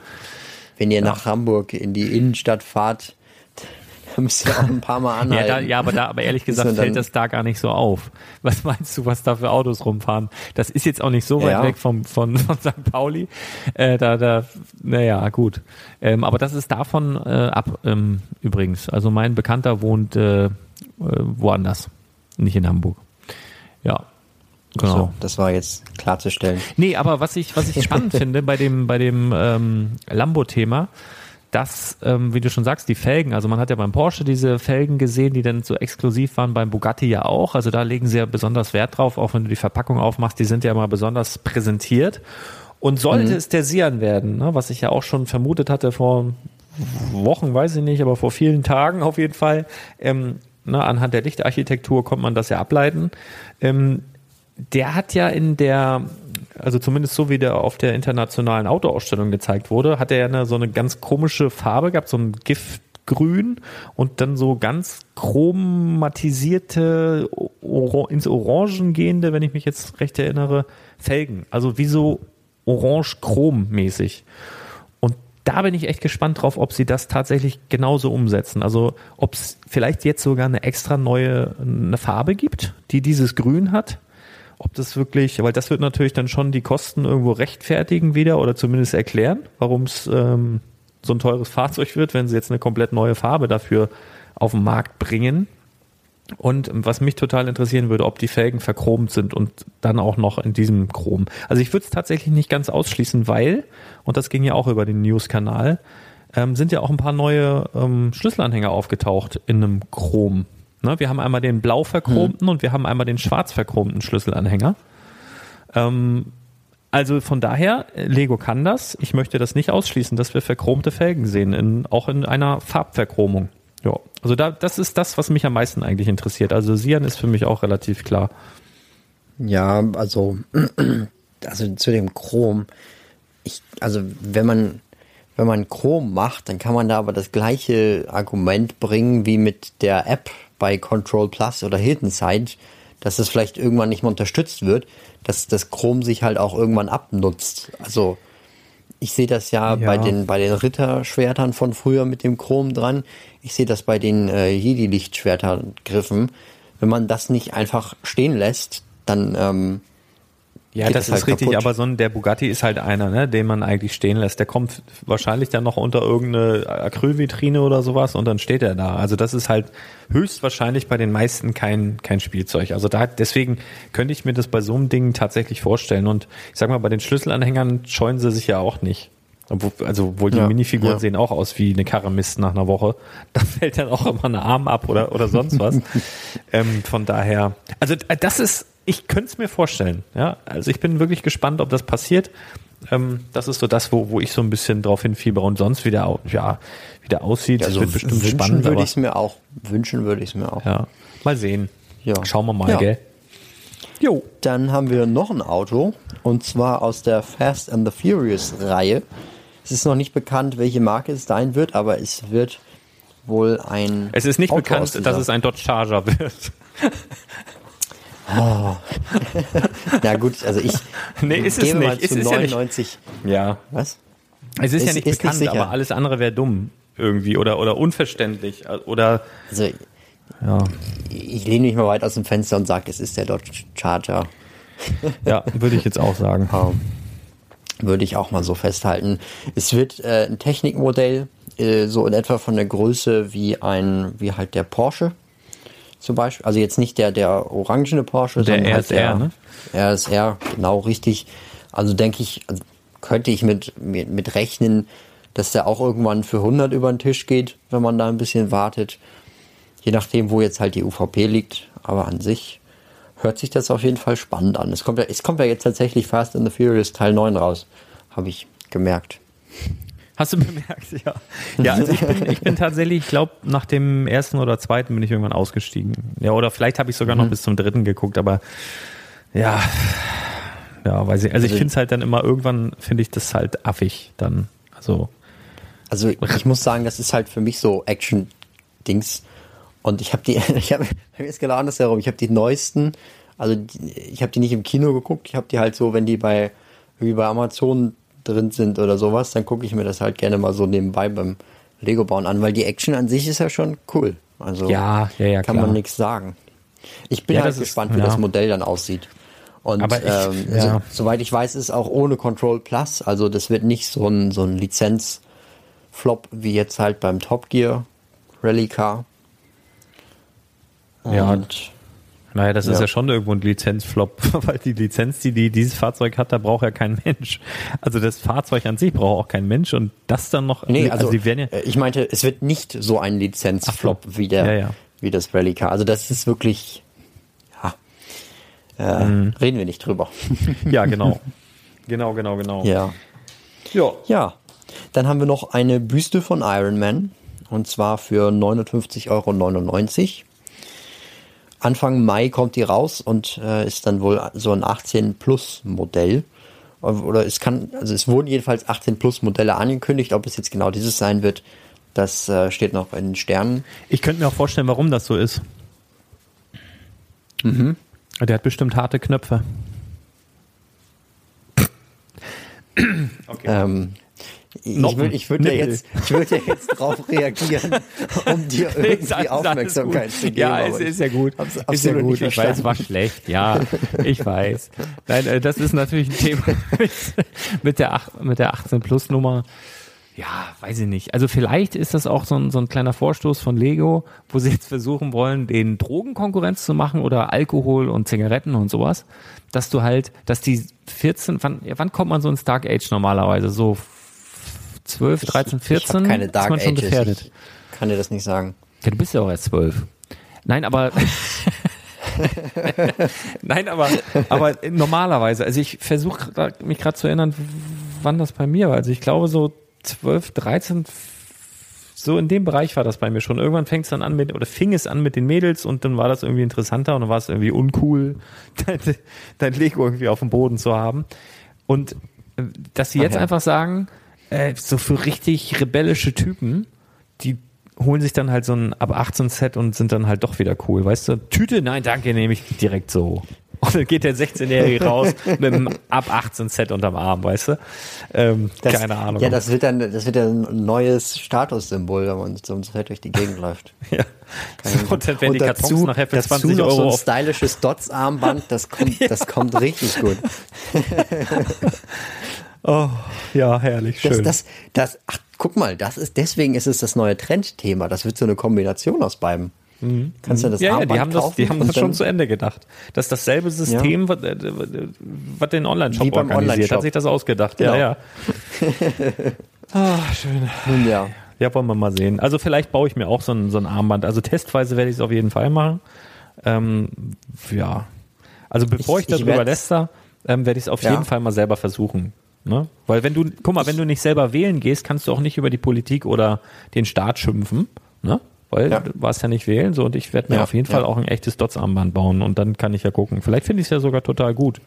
Wenn ihr ja. nach Hamburg in die Innenstadt fahrt, da müsst ihr auch ein paar Mal anhalten. Ja, da, ja aber, da, aber ehrlich gesagt fällt das da gar nicht so auf. Was meinst du, was da für Autos rumfahren? Das ist jetzt auch nicht so weit ja. weg vom, von, von St. Pauli. Äh, da, da, naja, gut. Ähm, aber das ist davon äh, ab ähm, übrigens. Also mein Bekannter wohnt äh, äh woanders, nicht in Hamburg. Ja, Genau. So, das war jetzt klarzustellen. Nee, aber was ich, was ich spannend finde bei dem, bei dem ähm, Lambo-Thema, dass, ähm, wie du schon sagst, die Felgen, also man hat ja beim Porsche diese Felgen gesehen, die dann so exklusiv waren, beim Bugatti ja auch. Also da legen sie ja besonders Wert drauf, auch wenn du die Verpackung aufmachst, die sind ja immer besonders präsentiert. Und sollte mhm. es der Sian werden, ne, was ich ja auch schon vermutet hatte vor Wochen, weiß ich nicht, aber vor vielen Tagen auf jeden Fall, ähm, ne, anhand der Lichtarchitektur kommt man das ja ableiten. Ähm, der hat ja in der also zumindest so wie der auf der internationalen Autoausstellung gezeigt wurde, hat er ja eine, so eine ganz komische Farbe gehabt, so ein Giftgrün und dann so ganz chromatisierte, ins Orangen gehende, wenn ich mich jetzt recht erinnere, Felgen. Also wie so orange-chrom-mäßig. Und da bin ich echt gespannt drauf, ob sie das tatsächlich genauso umsetzen. Also ob es vielleicht jetzt sogar eine extra neue eine Farbe gibt, die dieses Grün hat ob das wirklich, weil das wird natürlich dann schon die Kosten irgendwo rechtfertigen wieder oder zumindest erklären, warum es ähm, so ein teures Fahrzeug wird, wenn sie jetzt eine komplett neue Farbe dafür auf den Markt bringen. Und was mich total interessieren würde, ob die Felgen verchromt sind und dann auch noch in diesem Chrom. Also ich würde es tatsächlich nicht ganz ausschließen, weil, und das ging ja auch über den News-Kanal, ähm, sind ja auch ein paar neue ähm, Schlüsselanhänger aufgetaucht in einem Chrom. Ne, wir haben einmal den blau verchromten hm. und wir haben einmal den schwarz verchromten Schlüsselanhänger. Ähm, also von daher, Lego kann das. Ich möchte das nicht ausschließen, dass wir verchromte Felgen sehen, in, auch in einer Farbverchromung. Ja, also da, das ist das, was mich am meisten eigentlich interessiert. Also Sian ist für mich auch relativ klar. Ja, also, also zu dem Chrom. Ich, also wenn man, wenn man Chrom macht, dann kann man da aber das gleiche Argument bringen wie mit der App bei Control Plus oder Hilton Side, dass es vielleicht irgendwann nicht mehr unterstützt wird, dass das Chrom sich halt auch irgendwann abnutzt. Also ich sehe das ja, ja, bei den bei den Ritterschwertern von früher mit dem Chrom dran. Ich sehe das bei den äh, Jedi Lichtschwertergriffen. Wenn man das nicht einfach stehen lässt, dann ähm, ja, das ist halt richtig, kaputt. aber so ein, der Bugatti ist halt einer, ne, den man eigentlich stehen lässt. Der kommt wahrscheinlich dann noch unter irgendeine Acrylvitrine oder sowas und dann steht er da. Also das ist halt höchstwahrscheinlich bei den meisten kein, kein Spielzeug. Also da, deswegen könnte ich mir das bei so einem Ding tatsächlich vorstellen. Und ich sag mal, bei den Schlüsselanhängern scheuen sie sich ja auch nicht. Also wohl die ja, Minifiguren ja. sehen auch aus wie eine Karre Mist nach einer Woche. Da fällt dann auch immer ein Arm ab oder, oder sonst was. ähm, von daher, also das ist ich könnte es mir vorstellen. Ja, also ich bin wirklich gespannt, ob das passiert. Ähm, das ist so das, wo, wo ich so ein bisschen drauf hinfieber und sonst wieder, ja, wieder aussieht. Also wird bestimmt wünschen spannend. Würde ich es mir auch. Wünschen würde ich es mir auch. Ja, mal sehen. Ja. Schauen wir mal, ja. gell? Jo. Dann haben wir noch ein Auto und zwar aus der Fast and the Furious Reihe. Es ist noch nicht bekannt, welche Marke es sein wird, aber es wird wohl ein. Es ist nicht Auto bekannt, dass es ein Dodge Charger wird. Oh. Na gut, also ich nee, ist es nicht. ist 99. Ja, nicht. ja. Was? Es ist, ist ja nicht ist bekannt, nicht aber alles andere wäre dumm irgendwie oder oder unverständlich oder also ja. Ich lehne mich mal weit aus dem Fenster und sage, es ist der Dodge Charger. ja, würde ich jetzt auch sagen. Um, würde ich auch mal so festhalten. Es wird äh, ein Technikmodell, äh, so in etwa von der Größe wie ein, wie halt der Porsche zum Beispiel. Also jetzt nicht der, der orangene Porsche, der sondern RSR, halt der ne? RSR, genau richtig. Also denke ich, also könnte ich mit, mit, mit rechnen, dass der auch irgendwann für 100 über den Tisch geht, wenn man da ein bisschen wartet. Je nachdem, wo jetzt halt die UVP liegt. Aber an sich hört sich das auf jeden Fall spannend an. Es kommt ja, es kommt ja jetzt tatsächlich Fast and the Furious Teil 9 raus. Habe ich gemerkt. Hast du bemerkt, ja. Ja, also ich bin, ich bin tatsächlich, ich glaube, nach dem ersten oder zweiten bin ich irgendwann ausgestiegen. Ja, oder vielleicht habe ich sogar mhm. noch bis zum dritten geguckt, aber ja, ja, weiß ich. Also, ich also finde es halt dann immer, irgendwann finde ich das halt affig dann. Also. Also ich muss sagen, das ist halt für mich so Action-Dings. Und ich habe die, ich habe, mir ist genau andersherum, ich habe die neuesten, also die, ich habe die nicht im Kino geguckt, ich habe die halt so, wenn die bei, wie bei Amazon drin sind oder sowas, dann gucke ich mir das halt gerne mal so nebenbei beim Lego bauen an, weil die Action an sich ist ja schon cool. Also ja, ja, ja, kann klar. man nichts sagen. Ich bin ja, halt gespannt, ist, wie das Modell dann aussieht. Und ich, ähm, so, soweit ich weiß, ist auch ohne Control Plus. Also das wird nicht so ein, so ein Lizenz-Flop wie jetzt halt beim Top Gear Rally Car. Und ja, naja, das ja. ist ja schon irgendwo ein Lizenzflop, weil die Lizenz, die, die dieses Fahrzeug hat, da braucht ja kein Mensch. Also das Fahrzeug an sich braucht auch kein Mensch und das dann noch. Nee, also, also ja, äh, ich meinte, es wird nicht so ein Lizenzflop wie der, ja, ja. wie das Rally Car. Also das ist wirklich, ja, äh, mhm. reden wir nicht drüber. Ja, genau. genau, genau, genau. Ja. Ja. Ja. Dann haben wir noch eine Büste von Iron Man und zwar für 59,99 Euro. Anfang Mai kommt die raus und äh, ist dann wohl so ein 18 Plus Modell. Oder es kann, also es wurden jedenfalls 18 Plus Modelle angekündigt. Ob es jetzt genau dieses sein wird, das äh, steht noch in den Sternen. Ich könnte mir auch vorstellen, warum das so ist. Mhm. Der hat bestimmt harte Knöpfe. okay. Ähm, ich würde ich würd ja jetzt, ich würd ja jetzt drauf reagieren, um dir irgendwie Aufmerksamkeit zu geben. Ja, es ist ja gut. Ist ja gut. Ich weiß, es war schlecht. Ja, ich weiß. Nein, äh, das ist natürlich ein Thema mit, mit der, mit der 18 Plus Nummer. Ja, weiß ich nicht. Also vielleicht ist das auch so ein, so ein kleiner Vorstoß von Lego, wo sie jetzt versuchen wollen, den Drogenkonkurrenz zu machen oder Alkohol und Zigaretten und sowas. Dass du halt, dass die 14, wann, wann kommt man so ins Dark Age normalerweise? So 12, 13, 14 ich keine Dark ist man schon Ages. gefährdet. Ich kann dir das nicht sagen. Ja, du bist ja auch erst 12. Nein, aber Nein, aber aber normalerweise, also ich versuche mich gerade zu erinnern, wann das bei mir war. Also ich glaube so 12, 13 so in dem Bereich war das bei mir schon. Irgendwann fängt es dann an mit, oder fing es an mit den Mädels und dann war das irgendwie interessanter und dann war es irgendwie uncool, dein, dein Lego irgendwie auf dem Boden zu haben. Und äh, dass sie jetzt ja. einfach sagen, äh, so für richtig rebellische Typen, die holen sich dann halt so ein ab 18 Set und sind dann halt doch wieder cool, weißt du? Tüte, nein, danke, nehme ich direkt so. Und dann geht der 16-Jährige raus mit einem ab 18 Set unterm Arm, weißt du? Ähm, das, keine Ahnung. Ja, das wird dann, das wird dann ein neues Statussymbol, wenn man so ein Set durch die Gegend läuft. ja. Und dann werden die Kartons dazu, nachher für 20 dazu noch Euro so ein stylisches Dots-Armband, das kommt, ja. das kommt richtig gut. Oh, ja, herrlich, schön. Das, das, das, ach, guck mal, das ist, deswegen ist es das neue Trendthema. Das wird so eine Kombination aus beiden. Mhm. Kannst du das ja, ja, die haben das, die haben das schon zu Ende gedacht. Das ist dasselbe System, ja. was, äh, was den Online-Shop organisiert. Online hat sich das ausgedacht. Genau. Ja, ja. ah, schön. Nun ja. Ja, wollen wir mal sehen. Also vielleicht baue ich mir auch so ein, so ein Armband. Also testweise werde ich es auf jeden Fall machen. Ähm, ja. Also bevor ich, ich darüber läster, ähm, werde ich es auf ja. jeden Fall mal selber versuchen. Ne? Weil wenn du, guck mal, wenn du nicht selber wählen gehst, kannst du auch nicht über die Politik oder den Staat schimpfen. Ne? weil ja. du warst ja nicht wählen, so und ich werde mir ja, auf jeden ja. Fall auch ein echtes Dots-Armband bauen und dann kann ich ja gucken. Vielleicht finde ich es ja sogar total gut.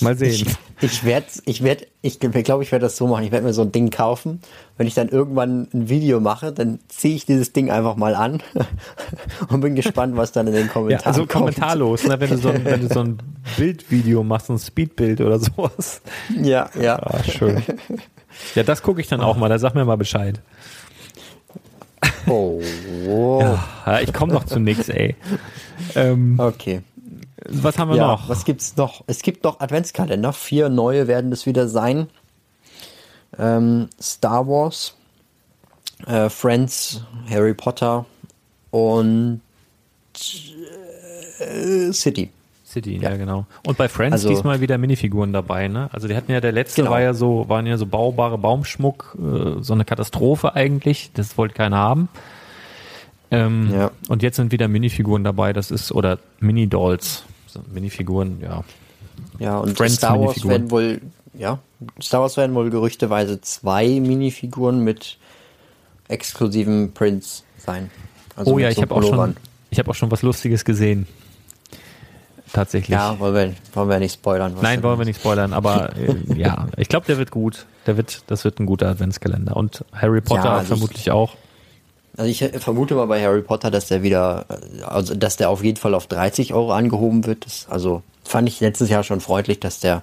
Mal sehen. Ich, ich werde, ich werde, ich glaube, ich werde das so machen. Ich werde mir so ein Ding kaufen. Wenn ich dann irgendwann ein Video mache, dann ziehe ich dieses Ding einfach mal an und bin gespannt, was dann in den Kommentaren ja, also kommt. kommentarlos, ne? wenn du so ein, wenn du so ein Bildvideo machst, ein Speedbild oder sowas. Ja, ja. Ah, schön. Ja, das gucke ich dann auch mal. Da sag mir mal Bescheid. Oh. Wow. Ja, ich komme noch zu nix, ey. Ähm, okay. Was haben wir ja, noch? Was gibt's noch? Es gibt noch Adventskalender. Vier neue werden es wieder sein. Ähm, Star Wars, äh, Friends, Harry Potter und äh, City. City, ja. ja. genau. Und bei Friends also, diesmal wieder Minifiguren dabei, ne? Also die hatten ja der letzte genau. war ja so, waren ja so baubare Baumschmuck, äh, so eine Katastrophe eigentlich. Das wollte keiner haben. Ähm, ja. Und jetzt sind wieder Minifiguren dabei, das ist, oder Mini-Dolls. Minifiguren, ja. Ja, und Friends Star Wars werden wohl, ja, Star Wars werden wohl gerüchteweise zwei Minifiguren mit exklusiven Prints sein. Also oh ja, so ich habe auch schon, ich habe auch schon was Lustiges gesehen tatsächlich. Ja, wollen wir, wollen wir nicht spoilern. Nein, wollen wir nicht spoilern, aber äh, ja, ich glaube, der wird gut. Der wird, das wird ein guter Adventskalender. Und Harry Potter ja, also vermutlich ich, auch. Also ich vermute mal bei Harry Potter, dass der wieder, also dass der auf jeden Fall auf 30 Euro angehoben wird. Das, also fand ich letztes Jahr schon freundlich, dass der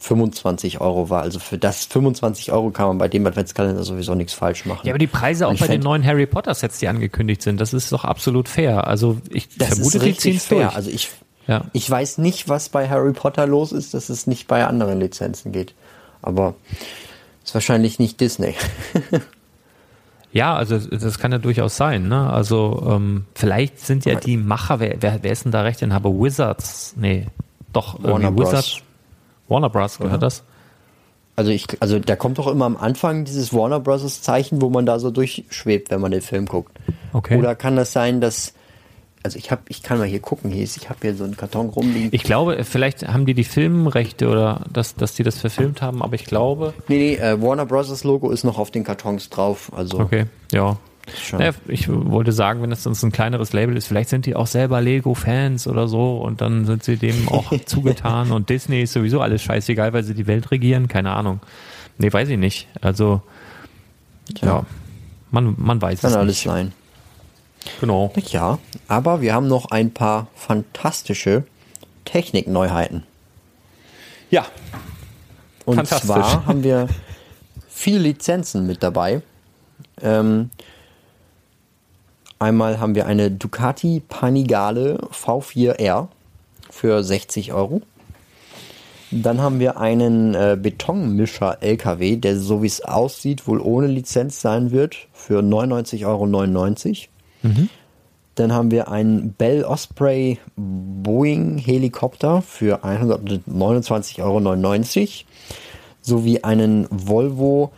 25 Euro war. Also für das 25 Euro kann man bei dem Adventskalender sowieso nichts falsch machen. Ja, aber die Preise auch bei den neuen Harry Potter Sets, die angekündigt sind, das ist doch absolut fair. Also ich das vermute, ist die ziehen fair. Durch. Also ich ja. Ich weiß nicht, was bei Harry Potter los ist, dass es nicht bei anderen Lizenzen geht. Aber ist wahrscheinlich nicht Disney. ja, also das kann ja durchaus sein. Ne? Also ähm, vielleicht sind ja die Macher, wer, wer, wer ist denn da recht denn? Aber Wizards, nee, doch Warner Wizards. Warner Bros. gehört ja. das? Also ich, also da kommt doch immer am Anfang dieses Warner Bros. Zeichen, wo man da so durchschwebt, wenn man den Film guckt. Okay. Oder kann das sein, dass also ich habe, ich kann mal hier gucken, hier ist, ich habe hier so einen Karton rumliegen. Ich glaube, vielleicht haben die die Filmrechte oder dass, dass die das verfilmt haben, aber ich glaube. Nee, nee, äh, Warner Bros. Logo ist noch auf den Kartons drauf. Also. Okay, ja. Naja, ich wollte sagen, wenn das sonst ein kleineres Label ist, vielleicht sind die auch selber Lego-Fans oder so und dann sind sie dem auch zugetan und Disney ist sowieso alles scheißegal, weil sie die Welt regieren, keine Ahnung. Nee, weiß ich nicht. Also, ja, ja man, man weiß Kann es nicht. Kann alles sein. Genau. Ja, aber wir haben noch ein paar fantastische Technikneuheiten. Ja. Und zwar haben wir viele Lizenzen mit dabei. Ähm, einmal haben wir eine Ducati Panigale V4R für 60 Euro. Dann haben wir einen äh, Betonmischer LKW, der so wie es aussieht wohl ohne Lizenz sein wird, für 99,99 Euro. Mhm. Dann haben wir einen Bell Osprey Boeing Helikopter für 129,99 Euro sowie einen Volvo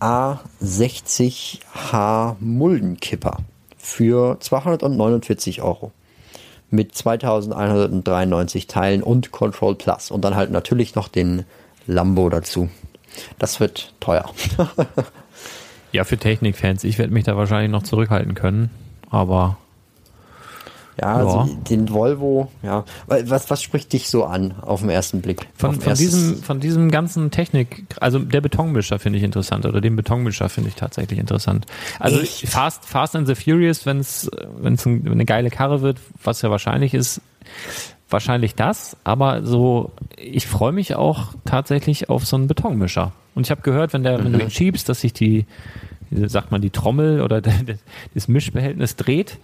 A60H Muldenkipper für 249 Euro mit 2193 Teilen und Control Plus und dann halt natürlich noch den Lambo dazu. Das wird teuer. ja, für Technikfans. Ich werde mich da wahrscheinlich noch zurückhalten können. Aber Ja, also ja. den Volvo, ja. Was, was spricht dich so an auf den ersten Blick? Von, von diesem, von diesem ganzen Technik, also der Betonmischer finde ich interessant oder den Betonmischer finde ich tatsächlich interessant. Also Echt? Fast, Fast and the Furious, wenn es eine geile Karre wird, was ja wahrscheinlich ist, wahrscheinlich das, aber so, ich freue mich auch tatsächlich auf so einen Betonmischer. Und ich habe gehört, wenn der, mhm. wenn du ihn schiebst, dass sich die, sagt man, die Trommel oder das Mischbehältnis dreht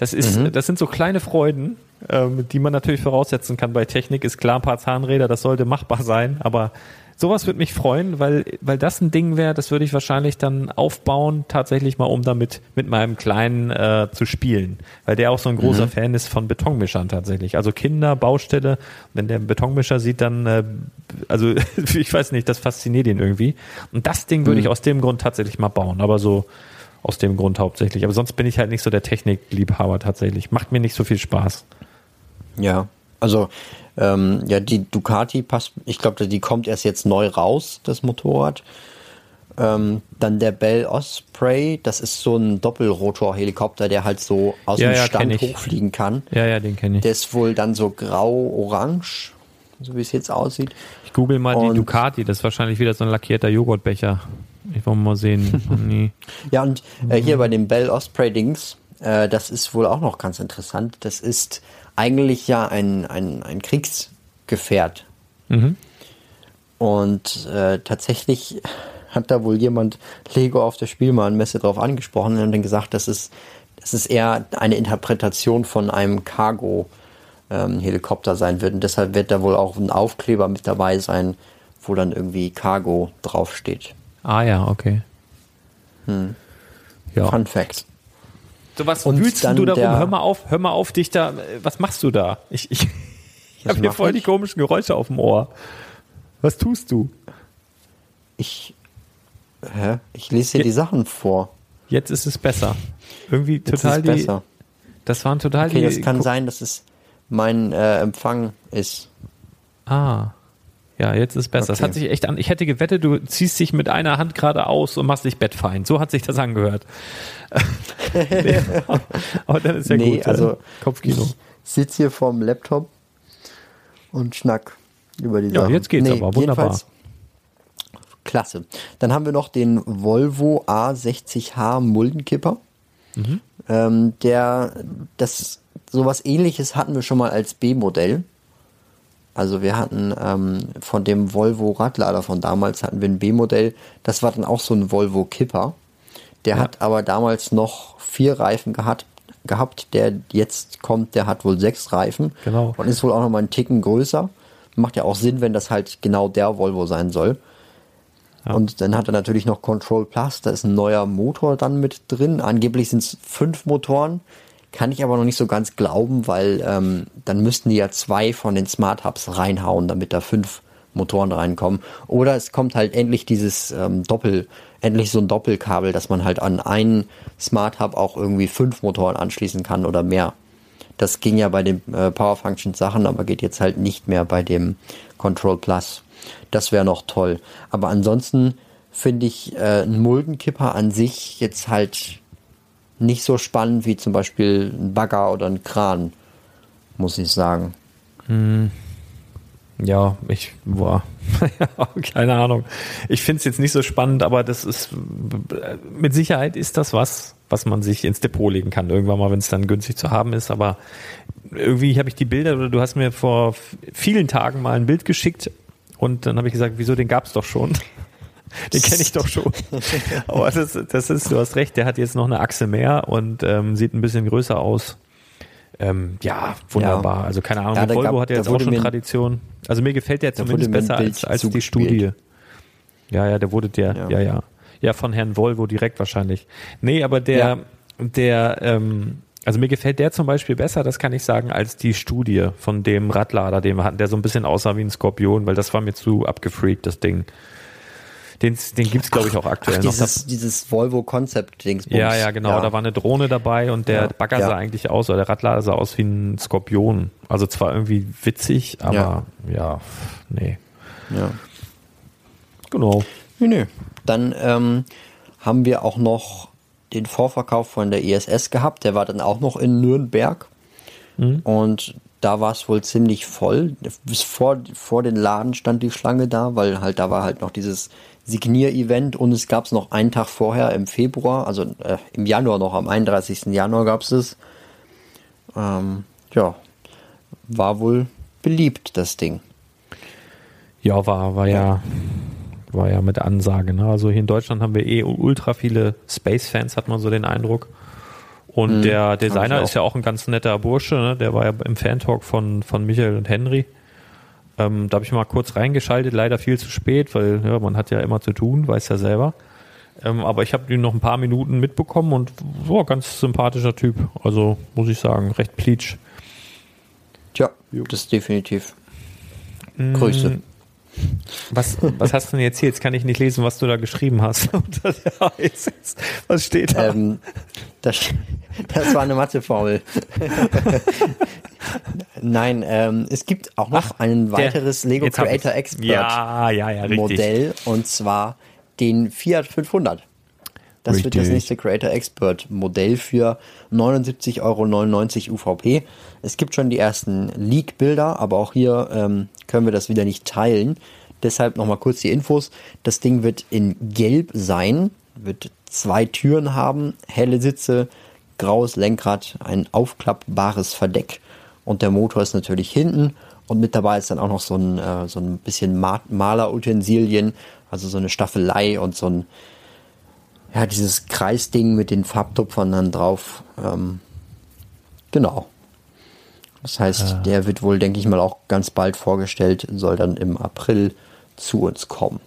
das ist, mhm. das sind so kleine Freuden, ähm, die man natürlich voraussetzen kann bei Technik. Ist klar, ein paar Zahnräder, das sollte machbar sein, aber sowas würde mich freuen, weil, weil das ein Ding wäre, das würde ich wahrscheinlich dann aufbauen, tatsächlich mal, um damit mit meinem Kleinen äh, zu spielen. Weil der auch so ein großer mhm. Fan ist von Betonmischern tatsächlich. Also Kinder, Baustelle, wenn der einen Betonmischer sieht, dann, äh, also ich weiß nicht, das fasziniert ihn irgendwie. Und das Ding würde mhm. ich aus dem Grund tatsächlich mal bauen. Aber so aus dem Grund hauptsächlich. Aber sonst bin ich halt nicht so der Technikliebhaber tatsächlich. Macht mir nicht so viel Spaß. Ja, also ähm, ja, die Ducati passt, ich glaube, die kommt erst jetzt neu raus, das Motorrad. Ähm, dann der Bell Osprey, das ist so ein Doppelrotor-Helikopter, der halt so aus ja, dem ja, Stand hochfliegen kann. Ja, ja, den kenne ich. Der ist wohl dann so grau-orange, so wie es jetzt aussieht. Ich google mal Und die Ducati, das ist wahrscheinlich wieder so ein lackierter Joghurtbecher. Ich wollte mal sehen. nee. ja, und äh, hier bei dem Bell Osprey Dings, äh, das ist wohl auch noch ganz interessant. Das ist eigentlich ja ein, ein, ein Kriegsgefährt. Mhm. Und äh, tatsächlich hat da wohl jemand Lego auf der Spielwarenmesse drauf angesprochen und dann gesagt, das ist, das ist eher eine Interpretation von einem Cargo. Ähm, sein wird und deshalb wird da wohl auch ein Aufkleber mit dabei sein, wo dann irgendwie Cargo draufsteht. Ah ja, okay. Hm. Ja. Fun Fact. So was Und wühlst du darum? Hör mal auf, hör mal auf, dich da. Was machst du da? Ich, ich, ich habe hier voll ich? die komischen Geräusche auf dem Ohr. Was tust du? Ich. Hä? Ich lese Jetzt, die Sachen vor. Jetzt ist es besser. Irgendwie Jetzt total ist es die. Besser. Das waren total okay, die. Das kann sein, dass es mein äh, Empfang ist. Ah. Ja, jetzt ist besser. Okay. Das hat sich echt an. Ich hätte gewettet, du ziehst dich mit einer Hand gerade aus und machst dich bettfein. So hat sich das angehört. nee, aber dann ist ja nee, gut. Also Kopfkino. Ich sitze hier vorm Laptop und schnack über die Ja, Sachen. jetzt geht's nee, aber wunderbar. Klasse. Dann haben wir noch den Volvo A60H Muldenkipper. Mhm. Ähm, der, das, sowas ähnliches hatten wir schon mal als B-Modell. Also wir hatten ähm, von dem Volvo Radlader von damals hatten wir ein B-Modell. Das war dann auch so ein Volvo Kipper. Der ja. hat aber damals noch vier Reifen gehabt, gehabt. Der jetzt kommt, der hat wohl sechs Reifen. Genau. Und ist wohl auch noch mal einen Ticken größer. Macht ja auch Sinn, wenn das halt genau der Volvo sein soll. Ja. Und dann hat er natürlich noch Control Plus. Da ist ein neuer Motor dann mit drin. Angeblich sind es fünf Motoren. Kann ich aber noch nicht so ganz glauben, weil ähm, dann müssten die ja zwei von den Smart Hubs reinhauen, damit da fünf Motoren reinkommen. Oder es kommt halt endlich dieses ähm, Doppel, endlich so ein Doppelkabel, dass man halt an einen Smart Hub auch irgendwie fünf Motoren anschließen kann oder mehr. Das ging ja bei den äh, Power Functions Sachen, aber geht jetzt halt nicht mehr bei dem Control Plus. Das wäre noch toll. Aber ansonsten finde ich äh, ein Muldenkipper an sich jetzt halt nicht so spannend wie zum Beispiel ein Bagger oder ein Kran, muss ich sagen. Hm. Ja, ich, boah, keine Ahnung. Ich finde es jetzt nicht so spannend, aber das ist, mit Sicherheit ist das was, was man sich ins Depot legen kann, irgendwann mal, wenn es dann günstig zu haben ist, aber irgendwie habe ich die Bilder, oder du hast mir vor vielen Tagen mal ein Bild geschickt und dann habe ich gesagt, wieso, den gab es doch schon. Den kenne ich doch schon. Aber das, das ist, du hast recht, der hat jetzt noch eine Achse mehr und ähm, sieht ein bisschen größer aus. Ähm, ja, wunderbar. Ja. Also keine Ahnung, ja, Volvo gab, hat ja jetzt auch schon Tradition. Also mir gefällt der zumindest besser als, als die Studie. Ja, ja, der wurde der, ja. ja, ja. Ja, von Herrn Volvo direkt wahrscheinlich. Nee, aber der, ja. der, ähm, also mir gefällt der zum Beispiel besser, das kann ich sagen, als die Studie von dem Radlader, den wir hatten, der so ein bisschen aussah wie ein Skorpion, weil das war mir zu abgefreakt, das Ding. Den, den gibt's glaube ich auch aktuell ach, dieses, noch. Dieses Volvo Concept Dings. Ja, ja, genau. Ja. Da war eine Drohne dabei und der ja, Bagger ja. sah eigentlich aus, oder der Radlader sah aus wie ein Skorpion. Also zwar irgendwie witzig, aber ja, nee. Ja. Genau. Nee, nee. Dann ähm, haben wir auch noch den Vorverkauf von der ISS gehabt. Der war dann auch noch in Nürnberg. Mhm. Und da war es wohl ziemlich voll. Bis vor, vor den Laden stand die Schlange da, weil halt da war halt noch dieses Signier-Event und es gab es noch einen Tag vorher im Februar, also äh, im Januar noch, am 31. Januar gab es es. Ähm, ja, war wohl beliebt, das Ding. Ja, war, war ja, war ja mit Ansage. Ne? Also hier in Deutschland haben wir eh ultra viele Space-Fans, hat man so den Eindruck. Und hm, der Designer ist ja auch ein ganz netter Bursche, ne? der war ja im Fan-Talk von, von Michael und Henry. Ähm, da habe ich mal kurz reingeschaltet, leider viel zu spät, weil ja, man hat ja immer zu tun, weiß ja selber. Ähm, aber ich habe ihn noch ein paar Minuten mitbekommen und so, ganz sympathischer Typ. Also muss ich sagen, recht pleatsch. Tja, das ist definitiv. Mm. Grüße. Was, was hast du denn jetzt hier? Jetzt kann ich nicht lesen, was du da geschrieben hast. was steht da? Ähm, das, das war eine Matheformel. Nein, ähm, es gibt auch noch Ach, ein weiteres der, Lego Creator Expert ja, ja, ja, Modell und zwar den Fiat 500. Das Richtig. wird das nächste Creator Expert Modell für 79,99 Euro UVP. Es gibt schon die ersten Leak-Bilder, aber auch hier ähm, können wir das wieder nicht teilen. Deshalb nochmal kurz die Infos. Das Ding wird in Gelb sein, wird zwei Türen haben, helle Sitze, graues Lenkrad, ein aufklappbares Verdeck und der Motor ist natürlich hinten und mit dabei ist dann auch noch so ein, äh, so ein bisschen Malerutensilien, also so eine Staffelei und so ein, ja, dieses Kreisding mit den Farbtupfern dann drauf. Ähm, genau. Das heißt, ah. der wird wohl, denke ich mal, auch ganz bald vorgestellt, soll dann im April zu uns kommen.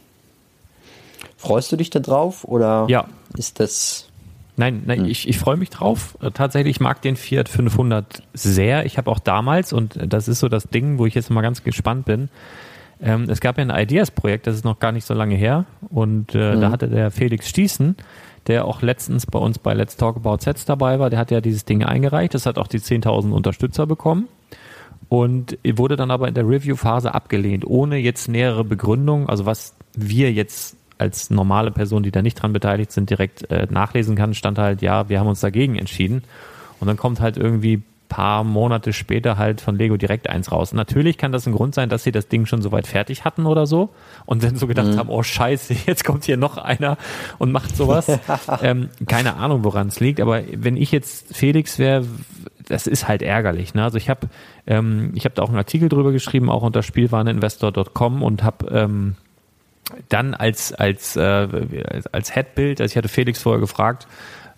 Freust du dich da drauf oder ja. ist das Nein, nein, hm. ich, ich freue mich drauf. Äh, tatsächlich, ich mag den Fiat 500 sehr. Ich habe auch damals, und das ist so das Ding, wo ich jetzt mal ganz gespannt bin, ähm, es gab ja ein Ideas-Projekt, das ist noch gar nicht so lange her. Und äh, mhm. da hatte der Felix Stießen, der auch letztens bei uns bei Let's Talk About Sets dabei war, der hat ja dieses Ding eingereicht. Das hat auch die 10.000 Unterstützer bekommen. Und wurde dann aber in der Review-Phase abgelehnt, ohne jetzt nähere Begründung, also was wir jetzt als normale Person, die da nicht dran beteiligt sind, direkt äh, nachlesen kann, stand halt, ja, wir haben uns dagegen entschieden. Und dann kommt halt irgendwie paar Monate später halt von Lego direkt eins raus. natürlich kann das ein Grund sein, dass sie das Ding schon soweit fertig hatten oder so und dann so gedacht mhm. haben, oh scheiße, jetzt kommt hier noch einer und macht sowas. ähm, keine Ahnung, woran es liegt, aber wenn ich jetzt Felix wäre, das ist halt ärgerlich. Ne? Also ich habe ähm, ich habe da auch einen Artikel drüber geschrieben, auch unter Spielwareninvestor.com und habe ähm, dann als als äh, als Headbild, also ich hatte Felix vorher gefragt,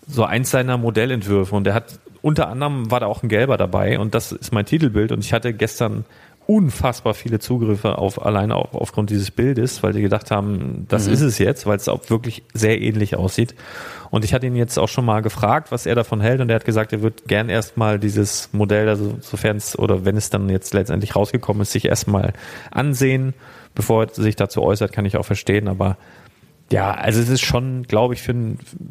so eins seiner Modellentwürfe und der hat unter anderem war da auch ein gelber dabei und das ist mein Titelbild und ich hatte gestern unfassbar viele Zugriffe auf alleine auf, aufgrund dieses Bildes, weil die gedacht haben, das mhm. ist es jetzt, weil es auch wirklich sehr ähnlich aussieht. Und ich hatte ihn jetzt auch schon mal gefragt, was er davon hält und er hat gesagt, er wird gern erstmal dieses Modell, also sofern es oder wenn es dann jetzt letztendlich rausgekommen ist, sich erstmal ansehen bevor er sich dazu äußert, kann ich auch verstehen, aber ja, also es ist schon, glaube ich, für,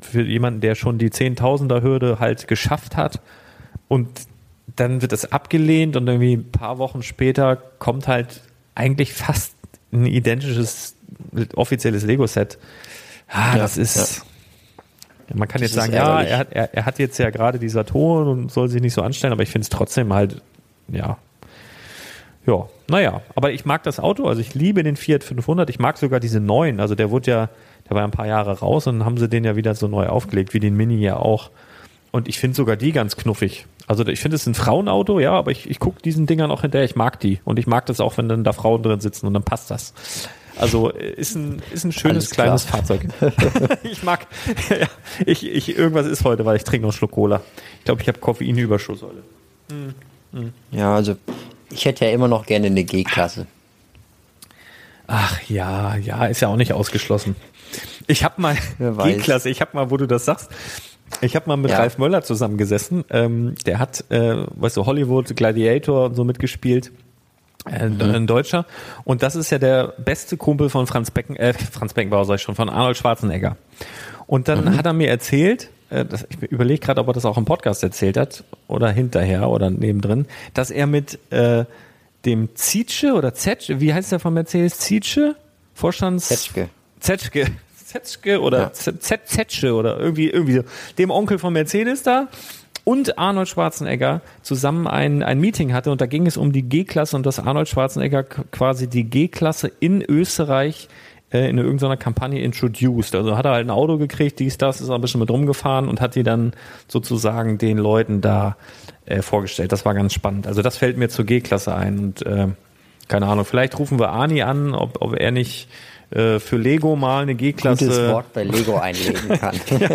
für jemanden, der schon die Zehntausender-Hürde halt geschafft hat und dann wird es abgelehnt und irgendwie ein paar Wochen später kommt halt eigentlich fast ein identisches offizielles Lego-Set. Ah, ja, das ist. Ja. Man kann das jetzt sagen, ja, er hat, er, er hat jetzt ja gerade die Saturn und soll sich nicht so anstellen, aber ich finde es trotzdem halt, ja, ja, naja, aber ich mag das Auto, also ich liebe den Fiat 500, ich mag sogar diese neuen, also der wurde ja, der war ein paar Jahre raus und dann haben sie den ja wieder so neu aufgelegt, wie den Mini ja auch. Und ich finde sogar die ganz knuffig. Also ich finde es ein Frauenauto, ja, aber ich, ich gucke diesen Dingern auch hinterher, ich mag die. Und ich mag das auch, wenn dann da Frauen drin sitzen und dann passt das. Also ist ein, ist ein schönes kleines Fahrzeug. ich mag, ja, ich, ich, irgendwas ist heute, weil ich trinke noch einen Schluck Cola. Ich glaube, ich habe Koffeinüberschuss heute. Hm. Ja, also ich hätte ja immer noch gerne eine G-Klasse. Ach ja, ja, ist ja auch nicht ausgeschlossen. Ich habe mal G-Klasse, ich habe mal, wo du das sagst, ich habe mal mit ja. Ralf Möller zusammengesessen. Ähm, der hat, äh, weißt du, Hollywood, Gladiator und so mitgespielt. Äh, mhm. Ein Deutscher. Und das ist ja der beste Kumpel von Franz Becken, äh, Franz Beckenbauer, sag ich schon, von Arnold Schwarzenegger. Und dann mhm. hat er mir erzählt, äh, das, ich überlege gerade, ob er das auch im Podcast erzählt hat oder hinterher oder nebendrin, dass er mit äh, dem Zietsche oder Zetsch, wie heißt der von Mercedes? Zietsche? Vorstands... Zetschke. Zetschke. oder ja. Zetsche oder irgendwie, irgendwie so. Dem Onkel von Mercedes da und Arnold Schwarzenegger zusammen ein, ein Meeting hatte und da ging es um die G-Klasse und dass Arnold Schwarzenegger quasi die G-Klasse in Österreich äh, in irgendeiner Kampagne introduced. Also hat er halt ein Auto gekriegt, dies, das, ist ein bisschen mit rumgefahren und hat die dann sozusagen den Leuten da äh, vorgestellt. Das war ganz spannend. Also das fällt mir zur G-Klasse ein und äh, keine Ahnung, vielleicht rufen wir Ani an, ob, ob er nicht äh, für Lego mal eine G-Klasse. Gutes Wort bei Lego einlegen kann.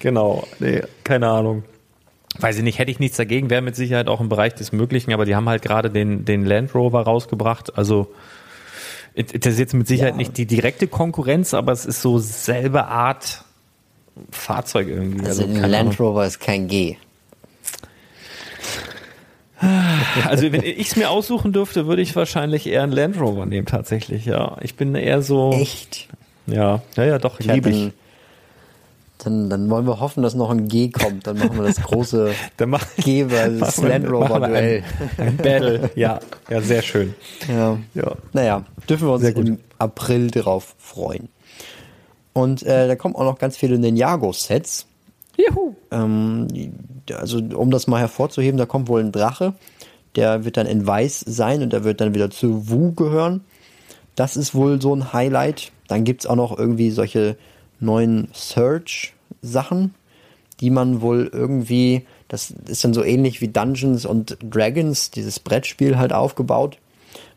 genau, nee, keine Ahnung. Weiß ich nicht, hätte ich nichts dagegen, wäre mit Sicherheit auch im Bereich des Möglichen, aber die haben halt gerade den, den Land Rover rausgebracht, also das ist jetzt mit Sicherheit ja. nicht die direkte Konkurrenz, aber es ist so selbe Art Fahrzeug irgendwie. Also, also ein Land Rover ist kein G. Also wenn ich es mir aussuchen dürfte, würde ich wahrscheinlich eher einen Land Rover nehmen tatsächlich, ja. Ich bin eher so. Echt? Ja, ja, ja, doch, liebe ich. Dann, dann wollen wir hoffen, dass noch ein G kommt. Dann machen wir das große mach, G versus Land Rover Duell. Ein, ein, Battle, ja, ja, sehr schön. Ja. ja. Naja, dürfen wir uns im April darauf freuen. Und äh, da kommen auch noch ganz viele Ninjago-Sets. Juhu. Ähm, also um das mal hervorzuheben, da kommt wohl ein Drache, der wird dann in Weiß sein und der wird dann wieder zu Wu gehören. Das ist wohl so ein Highlight. Dann gibt es auch noch irgendwie solche neuen Search-Sachen, die man wohl irgendwie, das ist dann so ähnlich wie Dungeons und Dragons, dieses Brettspiel halt aufgebaut.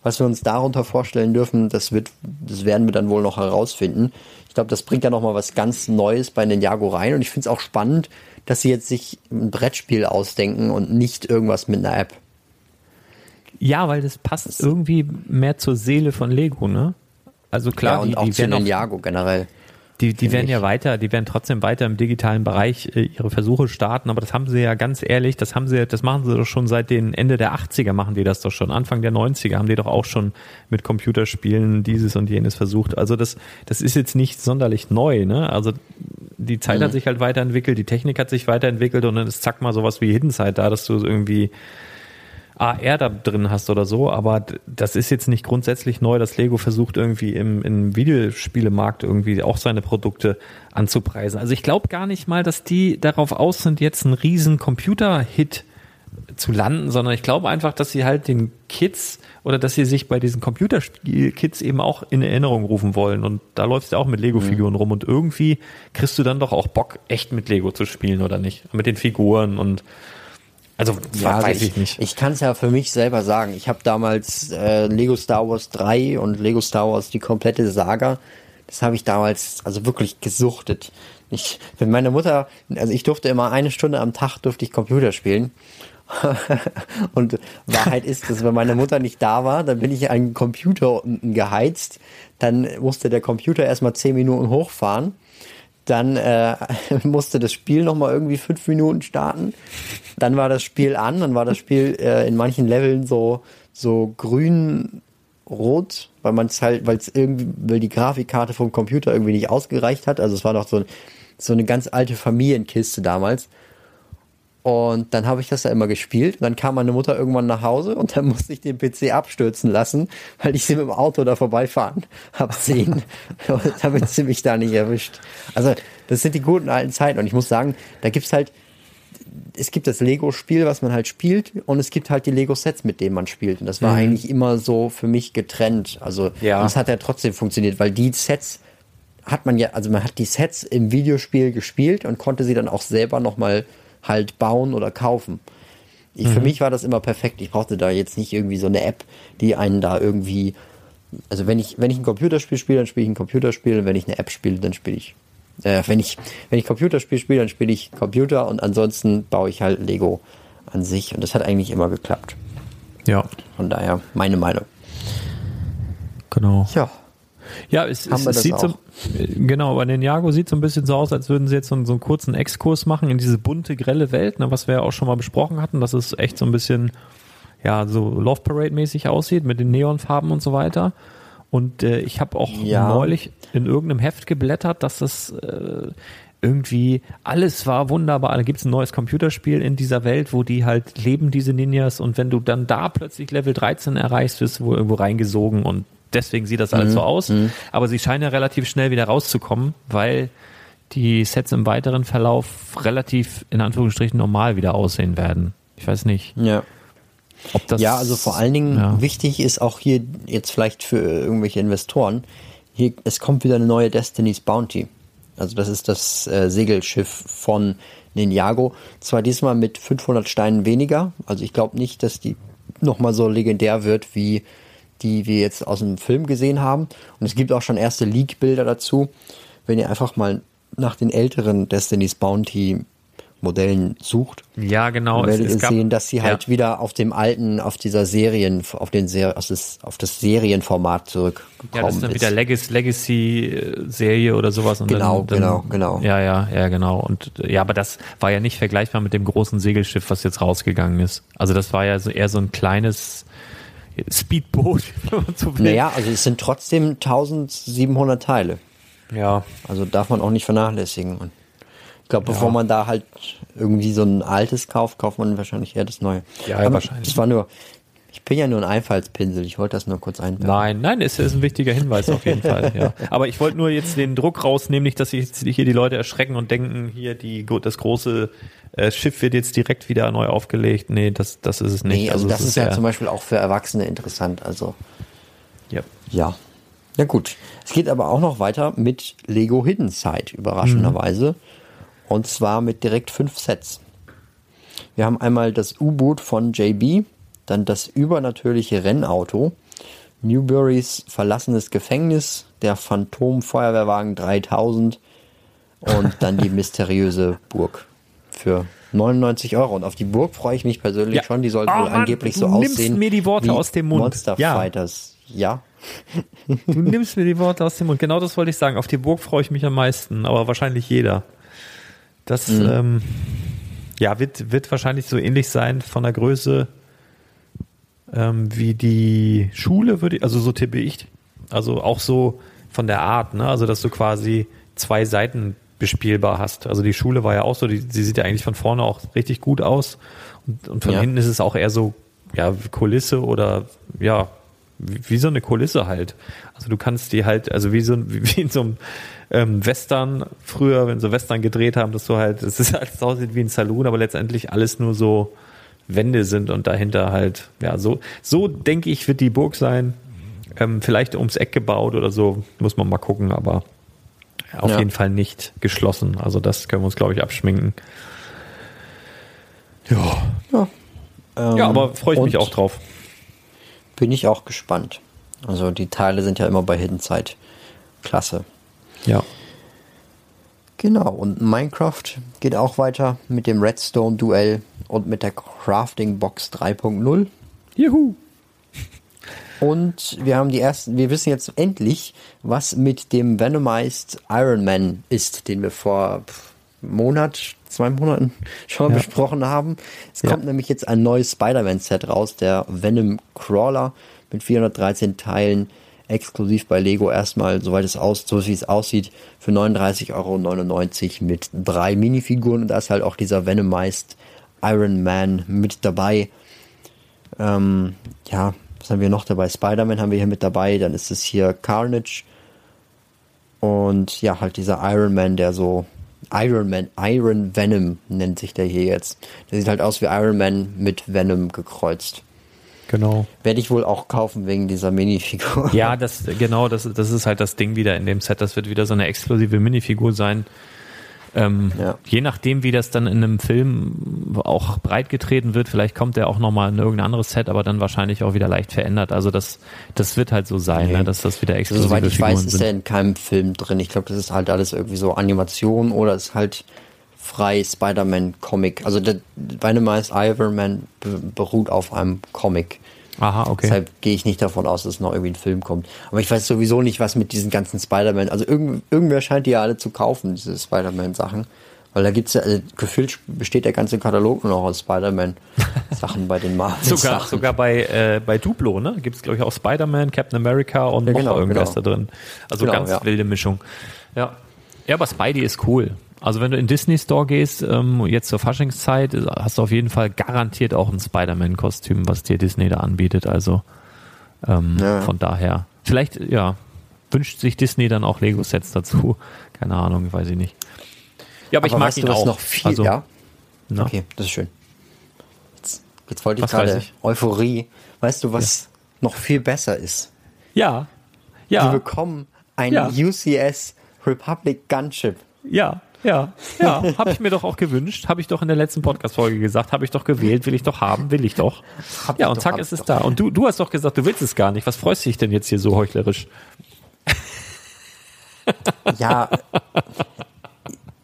Was wir uns darunter vorstellen dürfen, das wird, das werden wir dann wohl noch herausfinden glaube, das bringt ja nochmal was ganz Neues bei Ninjago rein. Und ich finde es auch spannend, dass sie jetzt sich ein Brettspiel ausdenken und nicht irgendwas mit einer App. Ja, weil das passt das irgendwie mehr zur Seele von Lego, ne? Also klar, ja, und die, auch die zu Ninjago generell. Die, die werden ja weiter, die werden trotzdem weiter im digitalen Bereich äh, ihre Versuche starten, aber das haben sie ja ganz ehrlich, das haben sie, das machen sie doch schon seit den Ende der 80er machen die das doch schon. Anfang der 90er haben die doch auch schon mit Computerspielen dieses und jenes versucht. Also das, das ist jetzt nicht sonderlich neu, ne? Also die Zeit mhm. hat sich halt weiterentwickelt, die Technik hat sich weiterentwickelt und dann ist zack mal sowas wie Hidden Side da, dass du irgendwie AR da drin hast oder so, aber das ist jetzt nicht grundsätzlich neu, dass Lego versucht irgendwie im, im Videospielemarkt irgendwie auch seine Produkte anzupreisen. Also ich glaube gar nicht mal, dass die darauf aus sind, jetzt einen riesen Computer-Hit zu landen, sondern ich glaube einfach, dass sie halt den Kids oder dass sie sich bei diesen Computerspiel-Kids eben auch in Erinnerung rufen wollen. Und da läufst du auch mit Lego-Figuren mhm. rum und irgendwie kriegst du dann doch auch Bock, echt mit Lego zu spielen, oder nicht? Mit den Figuren und also ja, weiß ich, ich nicht. Ich kann es ja für mich selber sagen. Ich habe damals äh, Lego Star Wars 3 und Lego Star Wars die komplette Saga. Das habe ich damals also wirklich gesuchtet. Ich, wenn meine Mutter, also ich durfte immer eine Stunde am Tag durfte ich Computer spielen. und Wahrheit ist, dass wenn meine Mutter nicht da war, dann bin ich einen Computer unten geheizt. Dann musste der Computer erstmal zehn Minuten hochfahren dann äh, musste das Spiel nochmal irgendwie fünf Minuten starten. Dann war das Spiel an, dann war das Spiel äh, in manchen Leveln so, so grün rot, weil man es halt, weil es irgendwie, weil die Grafikkarte vom Computer irgendwie nicht ausgereicht hat. Also es war noch so, so eine ganz alte Familienkiste damals. Und dann habe ich das ja immer gespielt. Und dann kam meine Mutter irgendwann nach Hause und dann musste ich den PC abstürzen lassen, weil ich sie mit dem Auto da vorbeifahren habe sehen. damit sie mich da nicht erwischt. Also, das sind die guten alten Zeiten. Und ich muss sagen, da gibt's halt, es gibt das Lego-Spiel, was man halt spielt, und es gibt halt die Lego-Sets, mit denen man spielt. Und das war mhm. eigentlich immer so für mich getrennt. Also, ja. das hat ja trotzdem funktioniert, weil die Sets hat man ja, also man hat die Sets im Videospiel gespielt und konnte sie dann auch selber nochmal mal halt bauen oder kaufen. Ich, mhm. Für mich war das immer perfekt. Ich brauchte da jetzt nicht irgendwie so eine App, die einen da irgendwie. Also wenn ich, wenn ich ein Computerspiel spiele, dann spiele ich ein Computerspiel und wenn ich eine App spiele, dann spiele ich. Äh, wenn ich, wenn ich Computerspiel spiele, dann spiele ich Computer und ansonsten baue ich halt Lego an sich. Und das hat eigentlich immer geklappt. Ja. Von daher meine Meinung. Genau. Ja. Ja, es, es, es sieht auch. so, genau, aber Ninjago sieht so ein bisschen so aus, als würden sie jetzt so, so einen kurzen Exkurs machen in diese bunte, grelle Welt, ne, was wir ja auch schon mal besprochen hatten, dass es echt so ein bisschen, ja, so Love Parade mäßig aussieht mit den Neonfarben und so weiter. Und äh, ich habe auch ja. neulich in irgendeinem Heft geblättert, dass das äh, irgendwie alles war wunderbar. Da gibt es ein neues Computerspiel in dieser Welt, wo die halt leben, diese Ninjas. Und wenn du dann da plötzlich Level 13 erreichst, wirst du wohl irgendwo reingesogen und deswegen sieht das alles mhm. so aus. Mhm. Aber sie scheinen ja relativ schnell wieder rauszukommen, weil die Sets im weiteren Verlauf relativ in Anführungsstrichen normal wieder aussehen werden. Ich weiß nicht. Ja. Ob das, ja, also vor allen Dingen ja. wichtig ist auch hier jetzt vielleicht für irgendwelche Investoren, hier, es kommt wieder eine neue Destiny's Bounty. Also das ist das äh, Segelschiff von Ninjago. Zwar diesmal mit 500 Steinen weniger. Also ich glaube nicht, dass die nochmal so legendär wird, wie die wir jetzt aus dem Film gesehen haben. Und es gibt auch schon erste Leak-Bilder dazu. Wenn ihr einfach mal nach den älteren Destiny's Bounty Modellen sucht. Ja, genau. Dann werdet ihr sehen, dass sie halt ja. wieder auf dem alten, auf dieser Serien, auf den Ser auf, das, auf das Serienformat zurückgekommen Ja, das ist dann wieder Legacy-Serie oder sowas. Und genau, dann, dann, genau, genau. Ja, ja, ja, genau. Und ja, aber das war ja nicht vergleichbar mit dem großen Segelschiff, was jetzt rausgegangen ist. Also das war ja so eher so ein kleines Speedboot. so naja, also es sind trotzdem 1700 Teile. Ja. Also darf man auch nicht vernachlässigen. Und ich glaube, bevor ja. man da halt irgendwie so ein altes kauft, kauft man wahrscheinlich eher das neue. Ja, ja wahrscheinlich. Das war nur, ich bin ja nur ein Einfallspinsel, ich wollte das nur kurz einbauen. Nein, nein, es ist ein wichtiger Hinweis auf jeden Fall. Ja. Aber ich wollte nur jetzt den Druck rausnehmen, nicht, dass sich hier die Leute erschrecken und denken, hier die, das große äh, Schiff wird jetzt direkt wieder neu aufgelegt. Nee, das, das ist es nicht. Nee, also, also das ist, ist ja zum Beispiel auch für Erwachsene interessant. Also ja. ja. Ja gut. Es geht aber auch noch weiter mit Lego Hidden Side, überraschenderweise. Mhm. Und zwar mit direkt fünf Sets. Wir haben einmal das U-Boot von JB, dann das übernatürliche Rennauto, Newburys verlassenes Gefängnis, der Phantom-Feuerwehrwagen 3000 und dann die mysteriöse Burg für 99 Euro. Und auf die Burg freue ich mich persönlich ja. schon. Die soll oh, wohl angeblich so aussehen. Du nimmst mir die Worte aus dem Mund. Monster ja. Fighters. Ja. Du nimmst mir die Worte aus dem Mund. Genau das wollte ich sagen. Auf die Burg freue ich mich am meisten, aber wahrscheinlich jeder. Das mhm. ähm, ja, wird, wird wahrscheinlich so ähnlich sein von der Größe ähm, wie die Schule, würde ich, also so tippe ich. Also auch so von der Art, ne? Also dass du quasi zwei Seiten bespielbar hast. Also die Schule war ja auch so, die, sie sieht ja eigentlich von vorne auch richtig gut aus. Und, und von ja. hinten ist es auch eher so, ja, Kulisse oder ja, wie, wie, so eine Kulisse halt. Also du kannst die halt, also wie so wie, wie in so einem ähm, Western früher, wenn sie Western gedreht haben, dass so halt, es ist halt so aussieht wie ein Saloon, aber letztendlich alles nur so Wände sind und dahinter halt, ja, so, so denke ich, wird die Burg sein. Ähm, vielleicht ums Eck gebaut oder so, muss man mal gucken, aber auf ja. jeden Fall nicht geschlossen. Also das können wir uns, glaube ich, abschminken. Ja. Ja, ähm, ja aber freue ich mich auch drauf. Bin ich auch gespannt. Also die Teile sind ja immer bei Hidden Zeit. Klasse. Ja. Genau, und Minecraft geht auch weiter mit dem Redstone-Duell und mit der Crafting Box 3.0. Juhu! Und wir haben die ersten, wir wissen jetzt endlich, was mit dem Venomized Iron Man ist, den wir vor Monat, zwei Monaten schon ja. besprochen haben. Es ja. kommt nämlich jetzt ein neues Spider-Man-Set raus, der Venom Crawler mit 413 Teilen exklusiv bei Lego erstmal, soweit es aus, so wie es aussieht, für 39,99 Euro mit drei Minifiguren und da ist halt auch dieser Venomized Iron Man mit dabei. Ähm, ja, was haben wir noch dabei? Spider-Man haben wir hier mit dabei, dann ist es hier Carnage und ja, halt dieser Iron Man, der so Iron Man, Iron Venom nennt sich der hier jetzt. Der sieht halt aus wie Iron Man mit Venom gekreuzt. Genau. Werde ich wohl auch kaufen wegen dieser Minifigur. Ja, das, genau, das, das ist halt das Ding wieder in dem Set. Das wird wieder so eine exklusive Minifigur sein. Ähm, ja. Je nachdem, wie das dann in einem Film auch breitgetreten wird, vielleicht kommt der auch nochmal in irgendein anderes Set, aber dann wahrscheinlich auch wieder leicht verändert. Also das, das wird halt so sein, okay. ne, dass das wieder exklusive also, Soweit ich Figuren weiß, ist der in keinem Film drin. Ich glaube, das ist halt alles irgendwie so Animation oder ist halt frei Spider-Man-Comic. Also der Dynamite Iron Man beruht auf einem Comic. Aha, okay. Deshalb gehe ich nicht davon aus, dass noch irgendwie ein Film kommt. Aber ich weiß sowieso nicht, was mit diesen ganzen Spider-Man. Also irgend, irgendwer scheint die ja alle zu kaufen, diese Spider-Man-Sachen. Weil da gibt's ja, also gefühlt besteht der ganze Katalog nur noch aus Spider-Man-Sachen bei den Marvel. sogar, sogar bei, äh, bei Duplo, ne? Gibt es, glaube ich, auch Spider-Man, Captain America und ja, noch genau, irgendwas genau. da drin. Also genau, ganz ja. wilde Mischung. Ja. Ja, aber Spidey ist cool. Also wenn du in Disney Store gehst, ähm, jetzt zur Faschingszeit, hast du auf jeden Fall garantiert auch ein Spider-Man-Kostüm, was dir Disney da anbietet. Also ähm, ja. von daher, vielleicht, ja, wünscht sich Disney dann auch Lego-Sets dazu. Keine Ahnung, weiß ich nicht. Ja, aber, aber ich mag weißt ihn du, was auch. noch viel, also, ja? Na? Okay, das ist schön. Jetzt, jetzt wollte ich gerade Euphorie. Weißt du, was ja. noch viel besser ist? Ja. Ja. Wir bekommen ein ja. UCS Republic Gunship. Ja, ja, ja, habe ich mir doch auch gewünscht, habe ich doch in der letzten Podcast-Folge gesagt, habe ich doch gewählt, will ich doch haben, will ich doch. Hab ja, und doch, zack ist es da. Und du, du hast doch gesagt, du willst es gar nicht. Was freust du dich denn jetzt hier so heuchlerisch? Ja,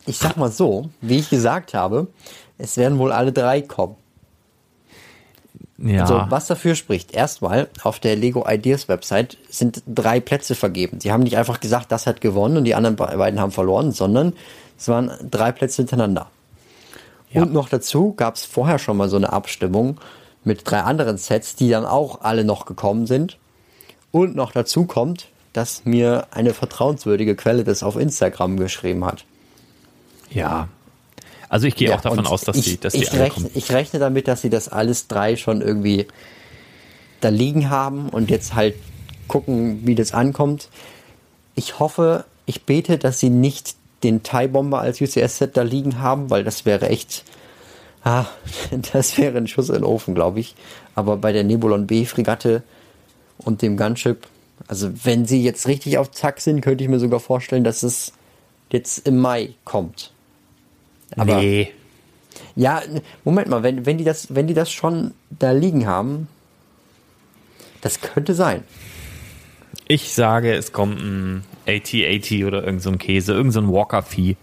ich sag mal so, wie ich gesagt habe, es werden wohl alle drei kommen. Ja. Also, was dafür spricht, erstmal auf der Lego Ideas Website sind drei Plätze vergeben. Sie haben nicht einfach gesagt, das hat gewonnen und die anderen beiden haben verloren, sondern es waren drei Plätze hintereinander. Ja. Und noch dazu gab es vorher schon mal so eine Abstimmung mit drei anderen Sets, die dann auch alle noch gekommen sind. Und noch dazu kommt, dass mir eine vertrauenswürdige Quelle das auf Instagram geschrieben hat. Ja, also ich gehe ja, auch davon aus, dass ich, die, dass ich die rechne, ich rechne damit, dass sie das alles drei schon irgendwie da liegen haben und jetzt halt gucken, wie das ankommt. Ich hoffe, ich bete, dass sie nicht den TIE Bomber als UCS-Set da liegen haben, weil das wäre echt, ah, das wäre ein Schuss in den Ofen, glaube ich. Aber bei der Nebulon B-Fregatte und dem Gunship, also wenn sie jetzt richtig auf Zack sind, könnte ich mir sogar vorstellen, dass es jetzt im Mai kommt. Aber nee. Ja, Moment mal, wenn, wenn, die das, wenn die das schon da liegen haben, das könnte sein. Ich sage, es kommt ein AT-AT oder irgend so ein Käse, irgend so ein Walker-Vieh.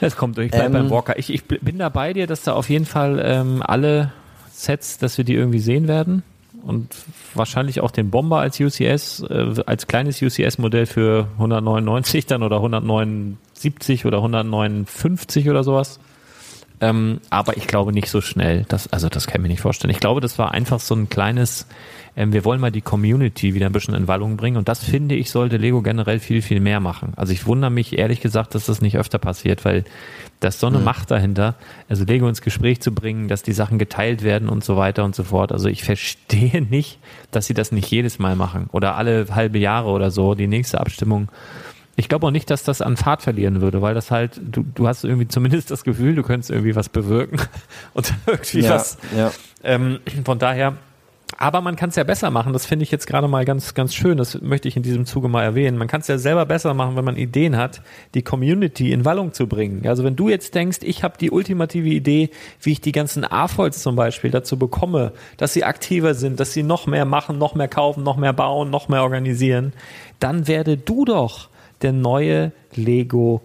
Es kommt durch, bleib ähm, beim Walker. Ich, ich bin da bei dir, dass da auf jeden Fall ähm, alle Sets, dass wir die irgendwie sehen werden. Und wahrscheinlich auch den Bomber als UCS, äh, als kleines UCS-Modell für 199 dann oder 109 70 oder 159 oder sowas. Ähm, aber ich glaube nicht so schnell. Das, also das kann ich mir nicht vorstellen. Ich glaube, das war einfach so ein kleines, ähm, wir wollen mal die Community wieder ein bisschen in Wallung bringen. Und das finde ich, sollte Lego generell viel, viel mehr machen. Also ich wundere mich ehrlich gesagt, dass das nicht öfter passiert, weil das so eine mhm. Macht dahinter, also Lego ins Gespräch zu bringen, dass die Sachen geteilt werden und so weiter und so fort. Also ich verstehe nicht, dass sie das nicht jedes Mal machen oder alle halbe Jahre oder so, die nächste Abstimmung ich glaube auch nicht, dass das an Fahrt verlieren würde, weil das halt, du, du hast irgendwie zumindest das Gefühl, du könntest irgendwie was bewirken und irgendwie ja, was. Ja. Ähm, von daher, aber man kann es ja besser machen. Das finde ich jetzt gerade mal ganz, ganz schön. Das möchte ich in diesem Zuge mal erwähnen. Man kann es ja selber besser machen, wenn man Ideen hat, die Community in Wallung zu bringen. Also wenn du jetzt denkst, ich habe die ultimative Idee, wie ich die ganzen AFOLs zum Beispiel dazu bekomme, dass sie aktiver sind, dass sie noch mehr machen, noch mehr kaufen, noch mehr bauen, noch mehr organisieren, dann werde du doch der neue Lego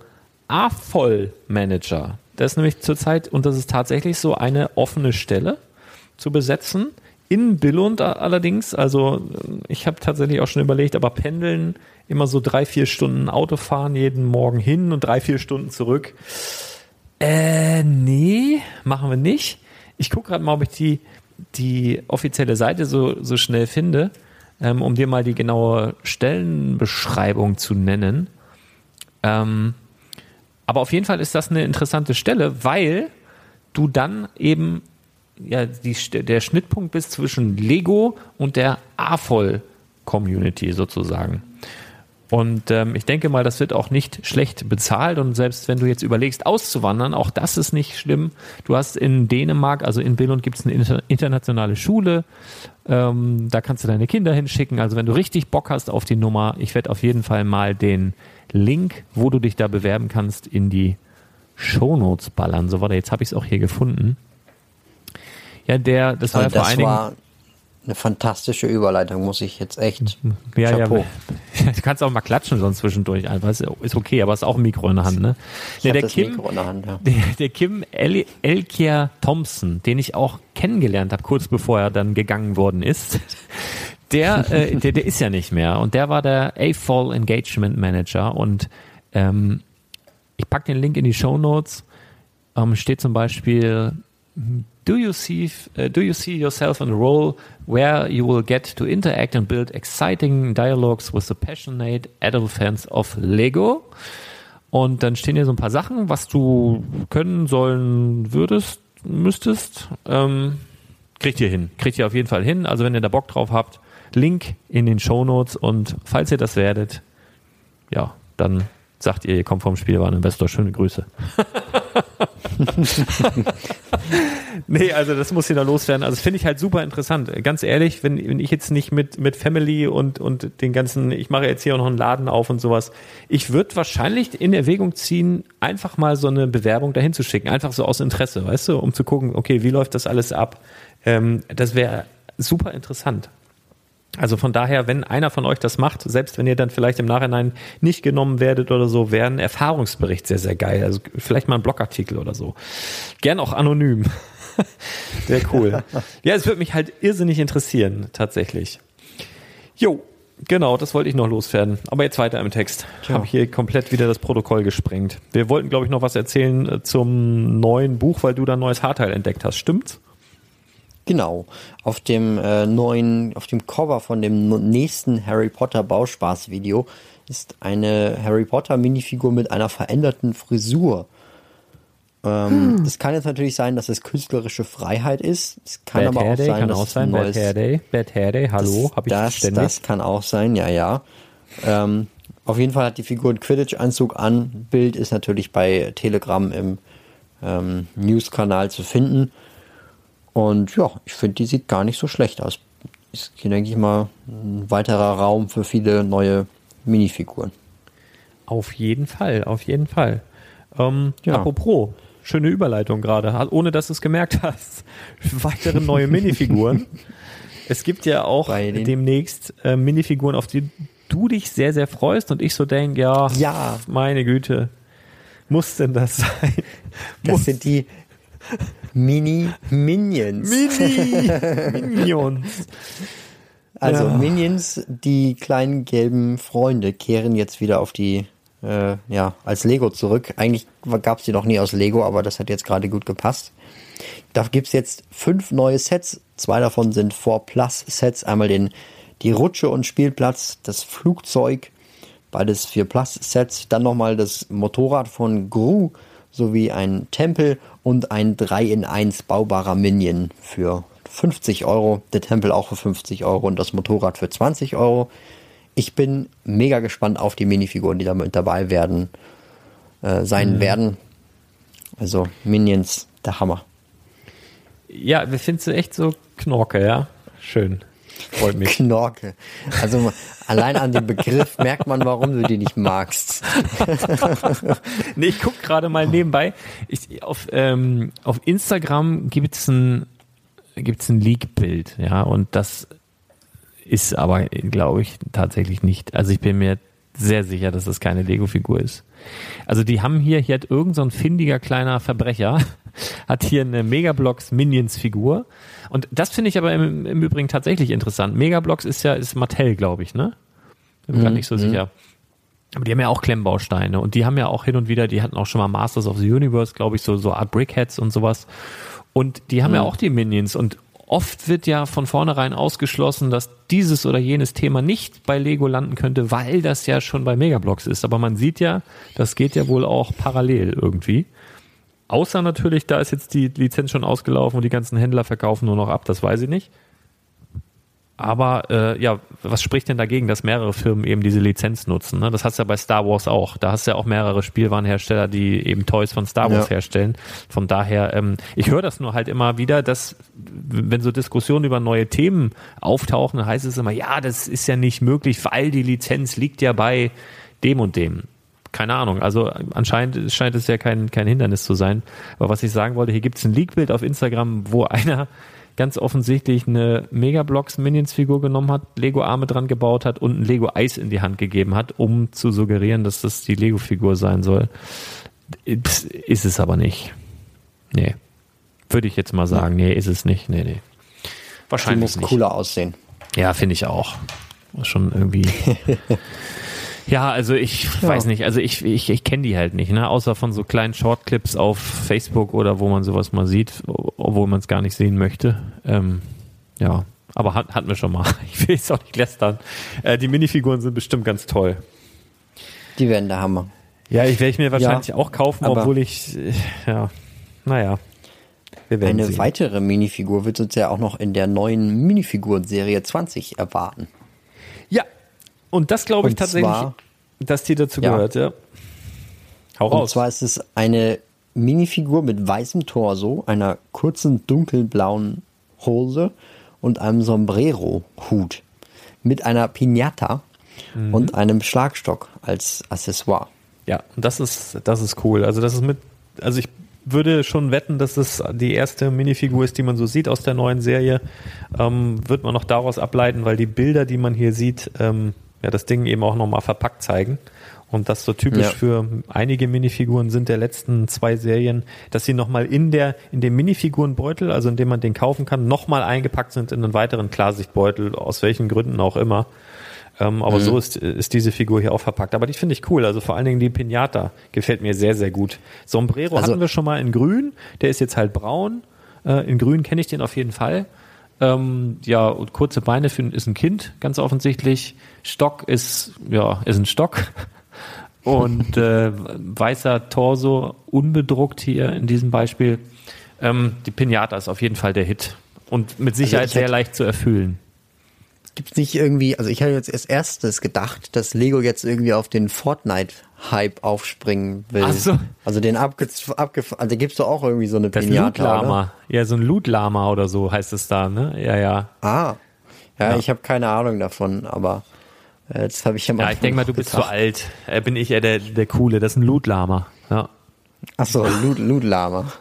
A-Voll Manager. Das ist nämlich zurzeit, und das ist tatsächlich so, eine offene Stelle zu besetzen. In Billund allerdings, also ich habe tatsächlich auch schon überlegt, aber pendeln, immer so drei, vier Stunden Auto fahren, jeden Morgen hin und drei, vier Stunden zurück. Äh, nee, machen wir nicht. Ich gucke gerade mal, ob ich die, die offizielle Seite so, so schnell finde ähm, um dir mal die genaue Stellenbeschreibung zu nennen. Ähm, aber auf jeden Fall ist das eine interessante Stelle, weil du dann eben ja die, der Schnittpunkt bist zwischen Lego und der AFOL Community sozusagen. Und ähm, ich denke mal, das wird auch nicht schlecht bezahlt. Und selbst wenn du jetzt überlegst, auszuwandern, auch das ist nicht schlimm. Du hast in Dänemark, also in Billund gibt es eine inter internationale Schule. Ähm, da kannst du deine Kinder hinschicken. Also wenn du richtig Bock hast auf die Nummer, ich werde auf jeden Fall mal den Link, wo du dich da bewerben kannst, in die Shownotes ballern. So, warte, jetzt habe ich es auch hier gefunden. Ja, der, das war ja vor einigen. War eine fantastische Überleitung, muss ich jetzt echt. Ja, Chapeau. ja. Du kannst auch mal klatschen sonst zwischendurch einfach. Ist okay, aber es ist auch ein Mikro in der Hand, ne? Ich ja, der das Kim, Mikro in der Hand, ja. Der, der Kim El Elkier Thompson, den ich auch kennengelernt habe, kurz bevor er dann gegangen worden ist. Der, äh, der, der ist ja nicht mehr. Und der war der A-Fall Engagement Manager. Und ähm, ich packe den Link in die Show Notes. Ähm, steht zum Beispiel Do you see uh, do you see yourself in a role where you will get to interact and build exciting dialogues with the passionate adult fans of Lego? Und dann stehen hier so ein paar Sachen, was du können sollen würdest, müsstest. Ähm, kriegt ihr hin. Kriegt ihr auf jeden Fall hin. Also wenn ihr da Bock drauf habt, Link in den Show Notes und falls ihr das werdet, ja, dann sagt ihr, ihr kommt vom Spielwareninvestor. Schöne Grüße. nee, also das muss hier da loswerden. Also finde ich halt super interessant. Ganz ehrlich, wenn, wenn ich jetzt nicht mit, mit Family und, und den ganzen, ich mache jetzt hier auch noch einen Laden auf und sowas, ich würde wahrscheinlich in Erwägung ziehen, einfach mal so eine Bewerbung dahin zu schicken. Einfach so aus Interesse, weißt du, um zu gucken, okay, wie läuft das alles ab? Ähm, das wäre super interessant. Also von daher, wenn einer von euch das macht, selbst wenn ihr dann vielleicht im Nachhinein nicht genommen werdet oder so, wäre ein Erfahrungsbericht sehr, sehr geil. Also vielleicht mal ein Blogartikel oder so. Gern auch anonym. Sehr cool. ja, es würde mich halt irrsinnig interessieren, tatsächlich. Jo, genau, das wollte ich noch loswerden. Aber jetzt weiter im Text. Ich habe hier komplett wieder das Protokoll gesprengt. Wir wollten, glaube ich, noch was erzählen äh, zum neuen Buch, weil du da ein neues Haarteil entdeckt hast. Stimmt's? Genau. Auf dem äh, neuen, auf dem Cover von dem nächsten Harry Potter Bauspaß Video ist eine Harry Potter Minifigur mit einer veränderten Frisur. Ähm, hm. Es kann jetzt natürlich sein, dass es künstlerische Freiheit ist. Es kann Bad aber auch Day sein, kann dass auch sein. Neues, Bad Hair Day, Bad Hair Day, hallo, habe ich das, ständig. Das kann auch sein, ja, ja. Ähm, auf jeden Fall hat die Figur einen Quidditch-Anzug an. Bild ist natürlich bei Telegram im ähm, News-Kanal zu finden. Und ja, ich finde, die sieht gar nicht so schlecht aus. Ist hier, denke ich mal, ein weiterer Raum für viele neue Minifiguren. Auf jeden Fall, auf jeden Fall. Ähm, ja. Apropos, schöne Überleitung gerade, ohne dass du es gemerkt hast. Weitere neue Minifiguren. es gibt ja auch demnächst äh, Minifiguren, auf die du dich sehr, sehr freust und ich so denke, ja, ja, meine Güte, muss denn das sein? Das muss sind die Mini-Minions. Mini-Minions. Also ja. Minions, die kleinen gelben Freunde, kehren jetzt wieder auf die, äh, ja, als Lego zurück. Eigentlich gab es die noch nie aus Lego, aber das hat jetzt gerade gut gepasst. Da gibt es jetzt fünf neue Sets. Zwei davon sind 4-Plus-Sets. Einmal den, die Rutsche und Spielplatz, das Flugzeug, beides 4-Plus-Sets. Dann nochmal das Motorrad von Gru sowie ein Tempel und ein 3 in 1 baubarer Minion für 50 Euro. Der Tempel auch für 50 Euro und das Motorrad für 20 Euro. Ich bin mega gespannt auf die Minifiguren, die damit dabei werden, äh, sein mhm. werden. Also Minions, der Hammer. Ja, wir finden sie echt so Knorke, ja? Schön. Freut mich. Knorke. Also allein an dem Begriff merkt man, warum du die nicht magst. nee, ich guck gerade mal nebenbei. Ich, auf, ähm, auf Instagram gibt's ein gibt's ein Leak-Bild, ja, und das ist aber, glaube ich, tatsächlich nicht. Also ich bin mir sehr sicher, dass das keine Lego-Figur ist. Also die haben hier, hier hat irgend so ein findiger kleiner Verbrecher, hat hier eine Megablocks Minions Figur und das finde ich aber im, im, Übrigen tatsächlich interessant. Megablocks ist ja, ist Mattel, glaube ich, ne? Bin mir mhm. gar nicht so sicher. Aber die haben ja auch Klemmbausteine und die haben ja auch hin und wieder, die hatten auch schon mal Masters of the Universe, glaube ich, so, so Art Brickheads und sowas. Und die haben mhm. ja auch die Minions und oft wird ja von vornherein ausgeschlossen, dass dieses oder jenes Thema nicht bei Lego landen könnte, weil das ja schon bei Megablocks ist. Aber man sieht ja, das geht ja wohl auch parallel irgendwie. Außer natürlich, da ist jetzt die Lizenz schon ausgelaufen und die ganzen Händler verkaufen nur noch ab, das weiß ich nicht. Aber äh, ja, was spricht denn dagegen, dass mehrere Firmen eben diese Lizenz nutzen? Ne? Das hast du ja bei Star Wars auch. Da hast du ja auch mehrere Spielwarenhersteller, die eben Toys von Star Wars ja. herstellen. Von daher, ähm, ich höre das nur halt immer wieder, dass wenn so Diskussionen über neue Themen auftauchen, dann heißt es immer, ja, das ist ja nicht möglich, weil die Lizenz liegt ja bei dem und dem keine Ahnung. Also anscheinend scheint es ja kein, kein Hindernis zu sein. Aber was ich sagen wollte, hier gibt es ein Leak-Bild auf Instagram, wo einer ganz offensichtlich eine Megablocks Minions Figur genommen hat, Lego Arme dran gebaut hat und ein Lego Eis in die Hand gegeben hat, um zu suggerieren, dass das die Lego Figur sein soll. Ist es aber nicht. Nee. Würde ich jetzt mal sagen, nee, ist es nicht. Nee, nee. Wahrscheinlich Die muss nicht. cooler aussehen. Ja, finde ich auch. Schon irgendwie Ja, also ich ja. weiß nicht, also ich, ich, ich kenne die halt nicht, ne? Außer von so kleinen Shortclips auf Facebook oder wo man sowas mal sieht, obwohl man es gar nicht sehen möchte. Ähm, ja, aber hat, hatten wir schon mal. Ich will es auch nicht lästern. Äh, die Minifiguren sind bestimmt ganz toll. Die werden der Hammer. Ja, ich werde ich mir wahrscheinlich ja, auch kaufen, obwohl ich, äh, ja, naja. eine sehen. weitere Minifigur wird uns ja auch noch in der neuen Minifiguren-Serie 20 erwarten. Und das glaube ich und tatsächlich, zwar, dass die dazu ja. gehört, ja. Hau raus. Und zwar ist es eine Minifigur mit weißem Torso, einer kurzen dunkelblauen Hose und einem Sombrero-Hut mit einer Pinata mhm. und einem Schlagstock als Accessoire. Ja, das ist, das ist cool. Also das ist mit, also ich würde schon wetten, dass es die erste Minifigur ist, die man so sieht aus der neuen Serie. Ähm, wird man noch daraus ableiten, weil die Bilder, die man hier sieht, ähm, ja, das Ding eben auch nochmal verpackt zeigen. Und das so typisch ja. für einige Minifiguren sind der letzten zwei Serien, dass sie nochmal in der, in dem Minifigurenbeutel, also in dem man den kaufen kann, nochmal eingepackt sind in einen weiteren Klarsichtbeutel, aus welchen Gründen auch immer. Ähm, aber mhm. so ist, ist diese Figur hier auch verpackt. Aber die finde ich cool. Also vor allen Dingen die Pinata gefällt mir sehr, sehr gut. Sombrero also, hatten wir schon mal in grün. Der ist jetzt halt braun. Äh, in grün kenne ich den auf jeden Fall. Ähm, ja, und kurze Beine für, ist ein Kind, ganz offensichtlich. Stock ist, ja, ist ein Stock. Und äh, weißer Torso, unbedruckt hier in diesem Beispiel. Ähm, die Pinata ist auf jeden Fall der Hit. Und mit also Sicherheit also sehr leicht zu erfüllen. Gibt es nicht irgendwie, also ich habe jetzt als erstes gedacht, dass Lego jetzt irgendwie auf den Fortnite-Hype aufspringen will. Ach so. Also den abge, abge also gibt's doch auch irgendwie so eine das Pinata, Loot-Lama. Ja, so ein Loot-Lama oder so heißt es da, ne? Ja, ja. Ah. Ja, ja. ich habe keine Ahnung davon, aber äh, jetzt habe ich ja mal. Ja, ich denke mal, du bist zu alt. Äh, bin ich eher der, der Coole. Das ist ein Loot-Lama. Ja. Ach so, Loot, Loot-Lama.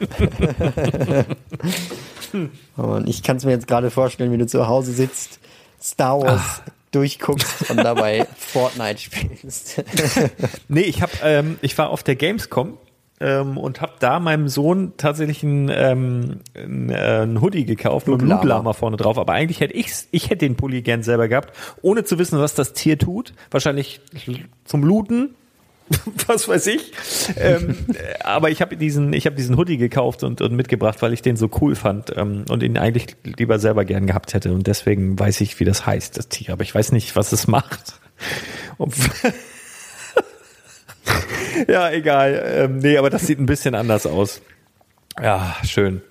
oh ich kann es mir jetzt gerade vorstellen, wie du zu Hause sitzt Star Wars Ach. Durchguckst und dabei Fortnite spielst. nee, ich hab, ähm, ich war auf der Gamescom ähm, und habe da meinem Sohn tatsächlich ein, ähm, ein, äh, ein Hoodie gekauft mit einem Lama vorne drauf. Aber eigentlich hätte ich's, ich hätte den Pulli gern selber gehabt, ohne zu wissen, was das Tier tut. Wahrscheinlich zum Looten was weiß ich. Ähm, aber ich habe diesen, ich habe diesen Hoodie gekauft und, und mitgebracht, weil ich den so cool fand ähm, und ihn eigentlich lieber selber gern gehabt hätte. Und deswegen weiß ich, wie das heißt, das Tier. Aber ich weiß nicht, was es macht. ja, egal. Ähm, nee, aber das sieht ein bisschen anders aus. Ja, schön.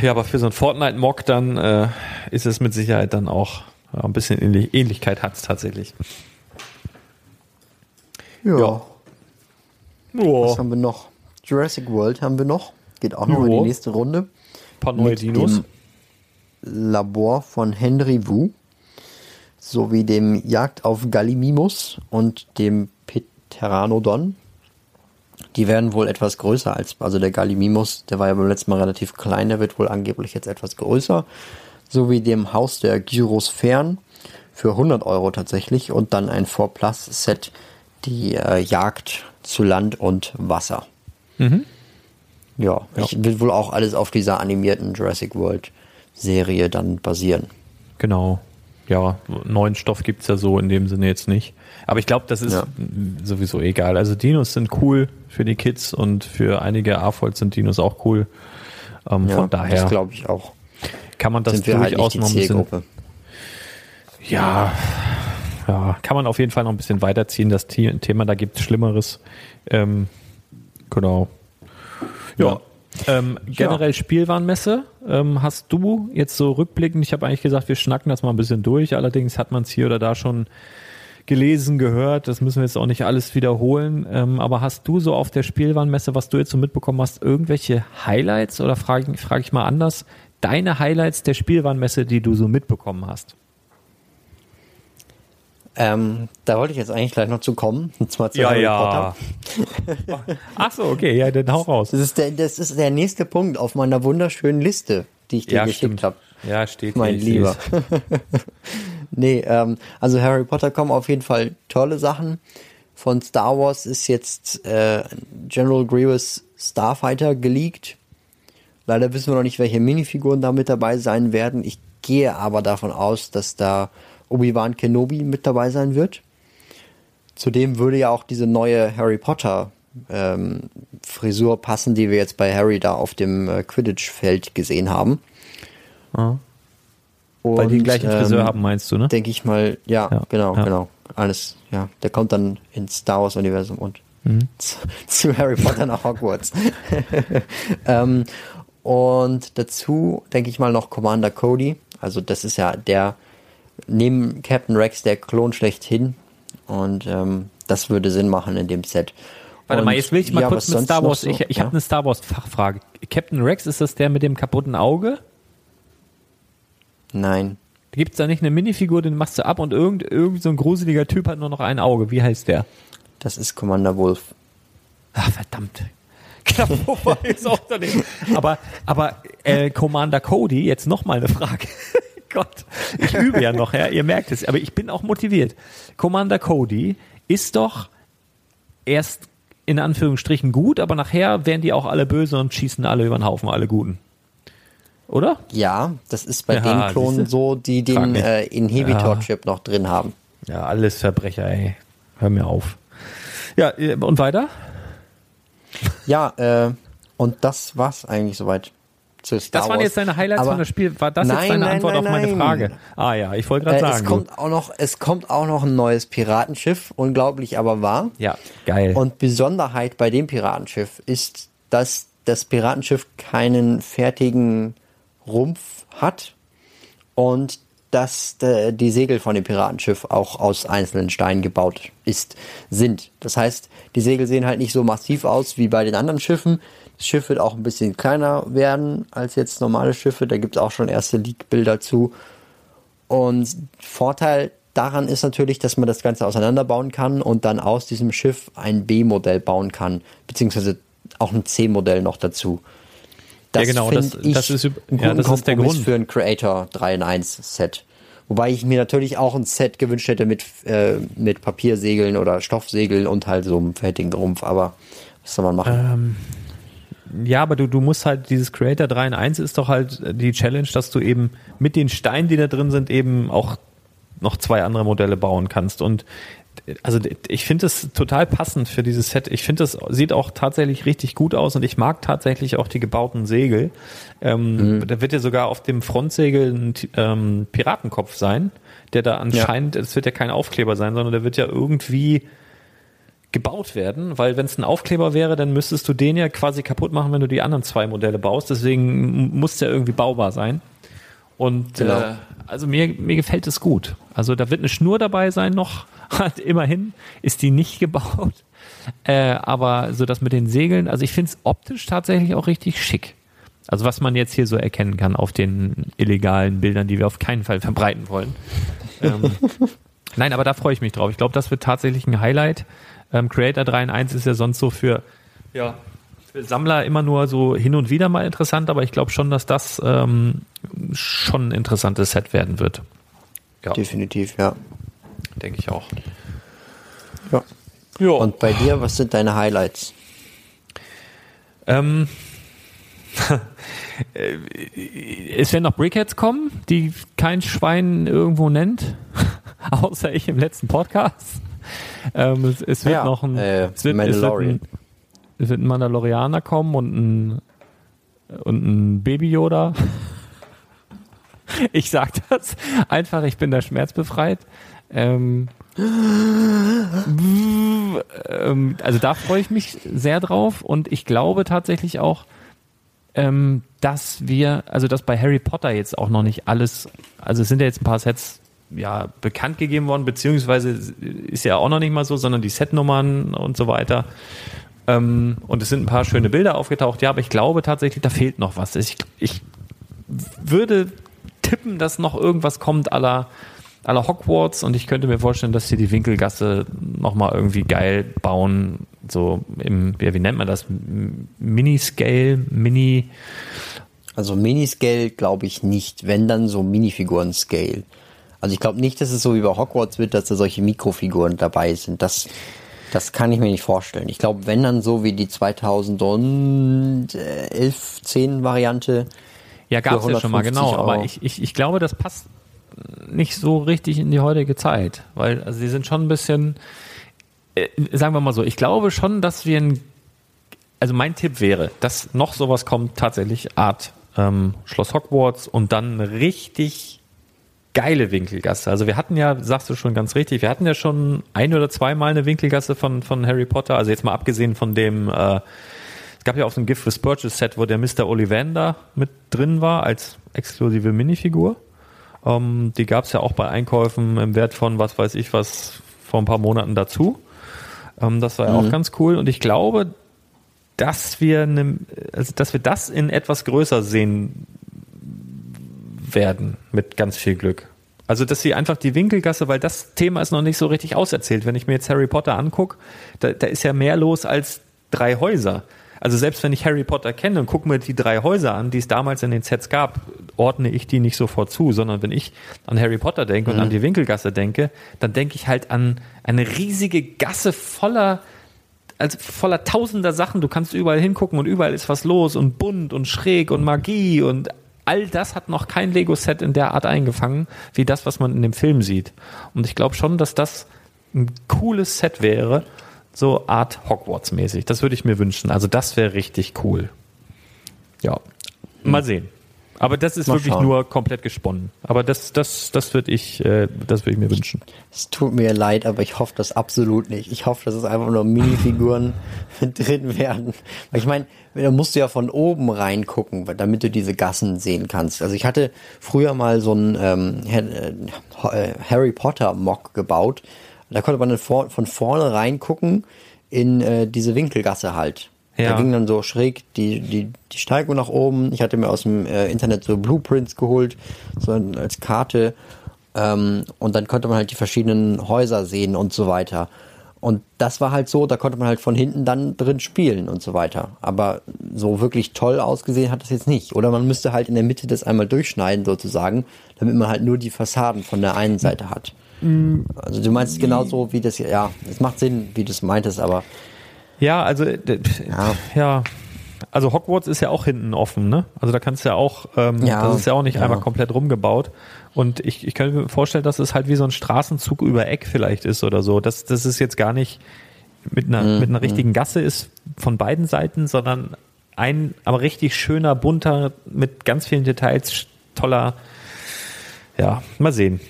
Ja, aber für so ein Fortnite-Mock dann äh, ist es mit Sicherheit dann auch ja, ein bisschen Ähnlichkeit hat es tatsächlich. Ja. ja. Was haben wir noch? Jurassic World haben wir noch. Geht auch noch in die nächste Runde. Ein paar neue Mit Dinos. Labor von Henry Wu sowie dem Jagd auf Gallimimus und dem Pteranodon. Die werden wohl etwas größer als, also der Gallimimus, der war ja beim letzten Mal relativ klein, der wird wohl angeblich jetzt etwas größer. Sowie dem Haus der Gyrosphären für 100 Euro tatsächlich und dann ein 4 Plus Set die äh, Jagd zu Land und Wasser. Mhm. Ja, ja. Ich, wird wohl auch alles auf dieser animierten Jurassic World Serie dann basieren. Genau. Ja, neuen Stoff gibt es ja so in dem Sinne jetzt nicht. Aber ich glaube, das ist ja. sowieso egal. Also Dinos sind cool für die Kids und für einige AFOLs sind Dinos auch cool. Ähm, ja, von daher. Das glaube ich auch. Kann man das halt durchaus halt noch ein bisschen. Ja, ja, kann man auf jeden Fall noch ein bisschen weiterziehen. Das Thema, da gibt es Schlimmeres. Ähm, genau. Ja. ja. Ähm, generell ja. Spielwarenmesse, ähm, hast du jetzt so rückblickend, ich habe eigentlich gesagt, wir schnacken das mal ein bisschen durch, allerdings hat man es hier oder da schon gelesen, gehört, das müssen wir jetzt auch nicht alles wiederholen, ähm, aber hast du so auf der Spielwarenmesse, was du jetzt so mitbekommen hast, irgendwelche Highlights oder frage frag ich mal anders, deine Highlights der Spielwarenmesse, die du so mitbekommen hast? Ähm, da wollte ich jetzt eigentlich gleich noch zu kommen. Und zwar zu ja, Harry ja. Potter. Ach so, okay, ja, dann hau raus. Das ist, der, das ist der nächste Punkt auf meiner wunderschönen Liste, die ich dir ja, geschickt habe. Ja, steht Mein Lieber. nee, ähm, also Harry Potter kommen auf jeden Fall tolle Sachen. Von Star Wars ist jetzt äh, General Grievous Starfighter geleakt. Leider wissen wir noch nicht, welche Minifiguren da mit dabei sein werden. Ich gehe aber davon aus, dass da Obi-Wan Kenobi mit dabei sein wird. Zudem würde ja auch diese neue Harry Potter ähm, Frisur passen, die wir jetzt bei Harry da auf dem äh, Quidditch-Feld gesehen haben. Ja. Und, Weil die den gleichen Friseur ähm, haben, meinst du, ne? Denke ich mal, ja, ja genau, ja. genau. Alles, ja. Der kommt dann ins Star Wars-Universum und mhm. zu, zu, Harry Potter nach Hogwarts. ähm, und dazu denke ich mal noch Commander Cody. Also das ist ja der neben Captain Rex der Klon schlechthin. Und ähm, das würde Sinn machen in dem Set. Warte und, mal, jetzt will ich mal ja, kurz mit Star Wars. So? Ich, ich ja? habe eine Star Wars Fachfrage. Captain Rex, ist das der mit dem kaputten Auge? Nein. Gibt es da nicht eine Minifigur, den machst du ab und irgend, irgend so ein gruseliger Typ hat nur noch ein Auge. Wie heißt der? Das ist Commander Wolf. Ach, verdammt. Knapp vorbei ist auch daneben. Aber, aber äh, Commander Cody, jetzt noch mal eine Frage. Gott, ich übe ja noch, ja, ihr merkt es, aber ich bin auch motiviert. Commander Cody ist doch erst in Anführungsstrichen gut, aber nachher werden die auch alle böse und schießen alle über den Haufen, alle Guten. Oder? Ja, das ist bei ja, den Klonen so, die den äh, Inhibitor-Chip ja. noch drin haben. Ja, alles Verbrecher, ey. Hör mir auf. Ja, äh, und weiter? Ja, äh, und das war's eigentlich soweit. Zu Star das waren jetzt deine Highlights Aber von das Spiel. War das nein, jetzt deine nein, Antwort nein, auf meine Frage? Ah ja, ich wollte gerade äh, sagen. Es kommt, auch noch, es kommt auch noch ein neues Piratenschiff, unglaublich aber wahr. Ja, geil. Und Besonderheit bei dem Piratenschiff ist, dass das Piratenschiff keinen fertigen Rumpf hat und dass die Segel von dem Piratenschiff auch aus einzelnen Steinen gebaut ist, sind. Das heißt, die Segel sehen halt nicht so massiv aus wie bei den anderen Schiffen. Das Schiff wird auch ein bisschen kleiner werden als jetzt normale Schiffe. Da gibt es auch schon erste Leak-Bilder zu. Und Vorteil daran ist natürlich, dass man das Ganze auseinanderbauen kann und dann aus diesem Schiff ein B-Modell bauen kann, beziehungsweise auch ein C-Modell noch dazu. Das ja, genau, das, das, ist, ja, das ist der Grund für ein Creator 3 in 1 Set. Wobei ich mir natürlich auch ein Set gewünscht hätte mit, äh, mit Papiersegeln oder Stoffsegeln und halt so einem fertigen Rumpf, aber was soll man machen? Ähm, ja, aber du, du musst halt, dieses Creator 3 in 1 ist doch halt die Challenge, dass du eben mit den Steinen, die da drin sind, eben auch noch zwei andere Modelle bauen kannst. Und also ich finde es total passend für dieses Set. Ich finde, es sieht auch tatsächlich richtig gut aus und ich mag tatsächlich auch die gebauten Segel. Ähm, mhm. Da wird ja sogar auf dem Frontsegel ein ähm, Piratenkopf sein, der da anscheinend, es ja. wird ja kein Aufkleber sein, sondern der wird ja irgendwie gebaut werden, weil wenn es ein Aufkleber wäre, dann müsstest du den ja quasi kaputt machen, wenn du die anderen zwei Modelle baust. Deswegen muss der irgendwie baubar sein. Und genau. äh, also mir, mir gefällt es gut. Also da wird eine Schnur dabei sein noch immerhin ist die nicht gebaut. Äh, aber so das mit den Segeln, also ich finde es optisch tatsächlich auch richtig schick. Also was man jetzt hier so erkennen kann auf den illegalen Bildern, die wir auf keinen Fall verbreiten wollen. ähm, nein, aber da freue ich mich drauf. Ich glaube, das wird tatsächlich ein Highlight. Ähm, Creator 3 in 1 ist ja sonst so für, ja, für Sammler immer nur so hin und wieder mal interessant, aber ich glaube schon, dass das ähm, schon ein interessantes Set werden wird. Ja. Definitiv, ja. Denke ich auch. Ja. ja. Und bei dir, was sind deine Highlights? Ähm, es werden noch Brickheads kommen, die kein Schwein irgendwo nennt, außer ich im letzten Podcast. Ähm, es, es, wird ja, noch ein, äh, es, wird, es, wird ein, es wird ein Mandalorianer kommen und ein, und ein Baby Yoda. Ich sag das einfach, ich bin da schmerzbefreit. Ähm, ähm, also da freue ich mich sehr drauf und ich glaube tatsächlich auch, ähm, dass wir, also dass bei Harry Potter jetzt auch noch nicht alles, also es sind ja jetzt ein paar Sets ja bekannt gegeben worden, beziehungsweise ist ja auch noch nicht mal so, sondern die Setnummern und so weiter. Ähm, und es sind ein paar schöne Bilder aufgetaucht, ja, aber ich glaube tatsächlich, da fehlt noch was. Ich, ich würde tippen, dass noch irgendwas kommt aller aller Hogwarts und ich könnte mir vorstellen, dass sie die Winkelgasse nochmal irgendwie geil bauen, so im, ja, wie nennt man das? Mini-Scale, Mini. Also Mini-Scale glaube ich nicht, wenn dann so Minifiguren-Scale. Also ich glaube nicht, dass es so wie bei Hogwarts wird, dass da solche Mikrofiguren dabei sind. Das, das kann ich mir nicht vorstellen. Ich glaube, wenn dann so wie die 2011, 10 Variante. Ja, gab es ja schon mal, genau. Euro. Aber ich, ich, ich glaube, das passt nicht so richtig in die heutige Zeit, weil also sie sind schon ein bisschen, äh, sagen wir mal so, ich glaube schon, dass wir ein, also mein Tipp wäre, dass noch sowas kommt, tatsächlich Art ähm, Schloss Hogwarts und dann richtig geile Winkelgasse. Also wir hatten ja, sagst du schon ganz richtig, wir hatten ja schon ein oder zweimal eine Winkelgasse von, von Harry Potter. Also jetzt mal abgesehen von dem, äh, es gab ja auch so ein Gift with Purchase Set, wo der Mr. Ollivander mit drin war als exklusive Minifigur. Ähm, die gab es ja auch bei Einkäufen im Wert von, was weiß ich was, vor ein paar Monaten dazu. Ähm, das war ja mhm. auch ganz cool. Und ich glaube, dass wir, ne, also dass wir das in etwas größer sehen werden mit ganz viel Glück. Also, dass sie einfach die Winkelgasse, weil das Thema ist noch nicht so richtig auserzählt. Wenn ich mir jetzt Harry Potter angucke, da, da ist ja mehr los als drei Häuser. Also selbst wenn ich Harry Potter kenne und gucke mir die drei Häuser an, die es damals in den Sets gab, ordne ich die nicht sofort zu, sondern wenn ich an Harry Potter denke mhm. und an die Winkelgasse denke, dann denke ich halt an eine riesige Gasse voller also voller tausender Sachen. Du kannst überall hingucken und überall ist was los und bunt und schräg und Magie und all das hat noch kein Lego-Set in der Art eingefangen, wie das, was man in dem Film sieht. Und ich glaube schon, dass das ein cooles Set wäre, so Art Hogwarts-mäßig. Das würde ich mir wünschen. Also das wäre richtig cool. Ja, mal sehen. Aber das ist Mal wirklich schauen. nur komplett gesponnen. Aber das, das, das würde ich, äh, das würde ich mir wünschen. Es tut mir leid, aber ich hoffe das absolut nicht. Ich hoffe, dass es einfach nur Minifiguren drin werden. Weil ich meine, da musst du ja von oben reingucken, damit du diese Gassen sehen kannst. Also ich hatte früher mal so einen ähm, äh, Harry Potter Mock gebaut. Da konnte man von vorne reingucken in äh, diese Winkelgasse halt. Ja. Da ging dann so schräg die, die, die Steigung nach oben. Ich hatte mir aus dem äh, Internet so Blueprints geholt, so als Karte. Ähm, und dann konnte man halt die verschiedenen Häuser sehen und so weiter. Und das war halt so, da konnte man halt von hinten dann drin spielen und so weiter. Aber so wirklich toll ausgesehen hat das jetzt nicht. Oder man müsste halt in der Mitte das einmal durchschneiden sozusagen, damit man halt nur die Fassaden von der einen Seite hat. Mhm. Also du meinst genauso wie das, ja, es macht Sinn, wie du es meintest, aber ja, also ja. ja. Also Hogwarts ist ja auch hinten offen, ne? Also da kannst du ja auch, ähm, ja, das ist ja auch nicht ja. einmal komplett rumgebaut. Und ich, ich könnte mir vorstellen, dass es halt wie so ein Straßenzug über Eck vielleicht ist oder so. Das, das ist jetzt gar nicht mit einer, mhm. mit einer richtigen Gasse ist von beiden Seiten, sondern ein aber richtig schöner, bunter, mit ganz vielen Details, toller, ja, mal sehen.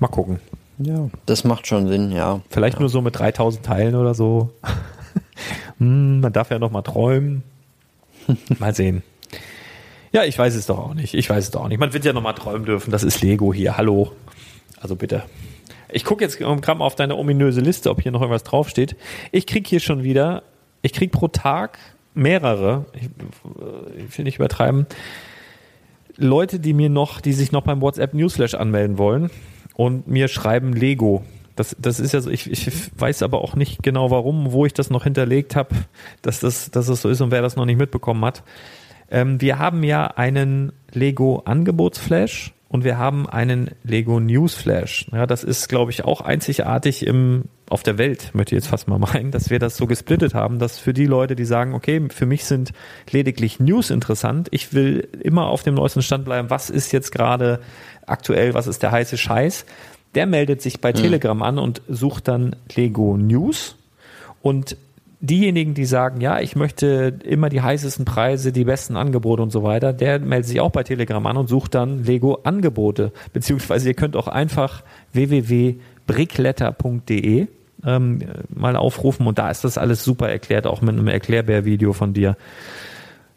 Mal gucken. Ja, das macht schon Sinn, ja. Vielleicht ja. nur so mit 3000 Teilen oder so. Hm, man darf ja noch mal träumen. Mal sehen. Ja, ich weiß es doch auch nicht. Ich weiß es doch auch nicht. Man wird ja noch mal träumen dürfen. Das ist Lego hier. Hallo. Also bitte. Ich gucke jetzt gerade auf deine ominöse Liste, ob hier noch irgendwas draufsteht. Ich krieg hier schon wieder, ich krieg pro Tag mehrere, ich, ich will nicht übertreiben, Leute, die mir noch, die sich noch beim WhatsApp Newsflash anmelden wollen und mir schreiben Lego. Das, das ist ja so, ich, ich weiß aber auch nicht genau warum, wo ich das noch hinterlegt habe, dass das, dass das so ist und wer das noch nicht mitbekommen hat. Ähm, wir haben ja einen Lego Angebotsflash und wir haben einen Lego Newsflash. Ja, das ist, glaube ich, auch einzigartig im, auf der Welt, möchte ich jetzt fast mal meinen, dass wir das so gesplittet haben, dass für die Leute, die sagen, okay, für mich sind lediglich News interessant, ich will immer auf dem neuesten Stand bleiben, was ist jetzt gerade aktuell, was ist der heiße Scheiß, der meldet sich bei hm. Telegram an und sucht dann Lego News. Und diejenigen, die sagen, ja, ich möchte immer die heißesten Preise, die besten Angebote und so weiter, der meldet sich auch bei Telegram an und sucht dann Lego Angebote. Beziehungsweise ihr könnt auch einfach www.brickletter.de ähm, mal aufrufen und da ist das alles super erklärt, auch mit einem Erklärbär-Video von dir.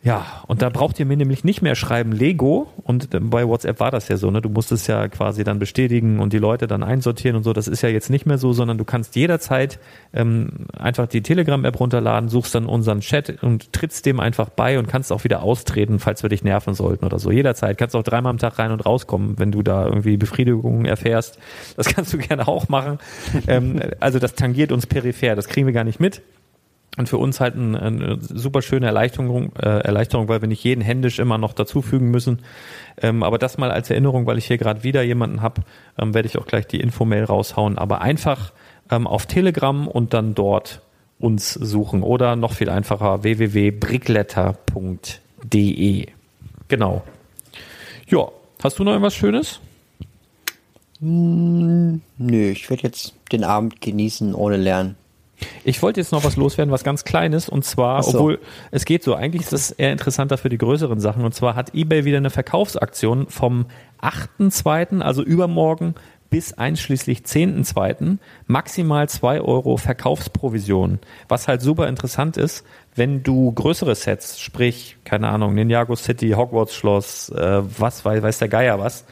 Ja, und da braucht ihr mir nämlich nicht mehr schreiben Lego und bei WhatsApp war das ja so, ne? Du musstest ja quasi dann bestätigen und die Leute dann einsortieren und so. Das ist ja jetzt nicht mehr so, sondern du kannst jederzeit ähm, einfach die Telegram-App runterladen, suchst dann unseren Chat und trittst dem einfach bei und kannst auch wieder austreten, falls wir dich nerven sollten oder so. Jederzeit kannst auch dreimal am Tag rein und rauskommen, wenn du da irgendwie Befriedigung erfährst. Das kannst du gerne auch machen. ähm, also das tangiert uns peripher, das kriegen wir gar nicht mit. Und für uns halt eine, eine super schöne Erleichterung, äh, Erleichterung, weil wir nicht jeden händisch immer noch dazufügen müssen. Ähm, aber das mal als Erinnerung, weil ich hier gerade wieder jemanden habe, ähm, werde ich auch gleich die Infomail raushauen. Aber einfach ähm, auf Telegram und dann dort uns suchen oder noch viel einfacher www.brickletter.de. Genau. Ja, hast du noch irgendwas Schönes? Hm, nö, ich werde jetzt den Abend genießen ohne Lernen. Ich wollte jetzt noch was loswerden, was ganz Kleines, und zwar, so. obwohl es geht so, eigentlich ist das eher interessanter für die größeren Sachen, und zwar hat eBay wieder eine Verkaufsaktion vom 8.2., also übermorgen, bis einschließlich 10.2. maximal 2 Euro Verkaufsprovision. Was halt super interessant ist, wenn du größere Sets, sprich, keine Ahnung, Ninjago City, Hogwarts Schloss, äh, was weiß, weiß der Geier was,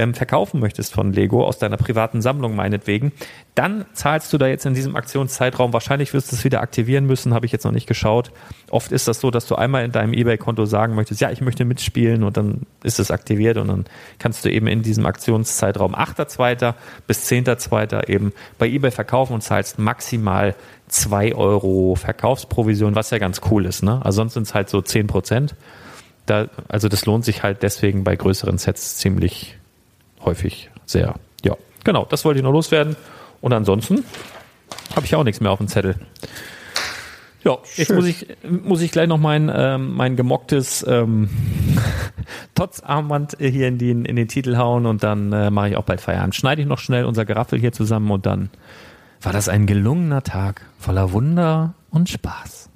ähm, verkaufen möchtest von Lego aus deiner privaten Sammlung meinetwegen, dann zahlst du da jetzt in diesem Aktionszeitraum, wahrscheinlich wirst du es wieder aktivieren müssen, habe ich jetzt noch nicht geschaut. Oft ist das so, dass du einmal in deinem eBay-Konto sagen möchtest, ja, ich möchte mitspielen und dann ist es aktiviert und dann kannst du eben in diesem Aktionszeitraum 8.2. bis 10.2. eben bei eBay verkaufen und zahlst maximal 2 Euro Verkaufsprovision, was ja ganz cool ist. Ne? Also sonst sind es halt so 10 Prozent. Da, also das lohnt sich halt deswegen bei größeren Sets ziemlich häufig sehr. Ja, genau, das wollte ich noch loswerden. Und ansonsten habe ich auch nichts mehr auf dem Zettel. Ja, jetzt Schön. muss ich, muss ich gleich noch mein, ähm, mein gemocktes ähm, Tots-Armband hier in den, in den Titel hauen und dann äh, mache ich auch bald Feierabend. Schneide ich noch schnell unser Geraffel hier zusammen und dann war das ein gelungener Tag voller Wunder und Spaß.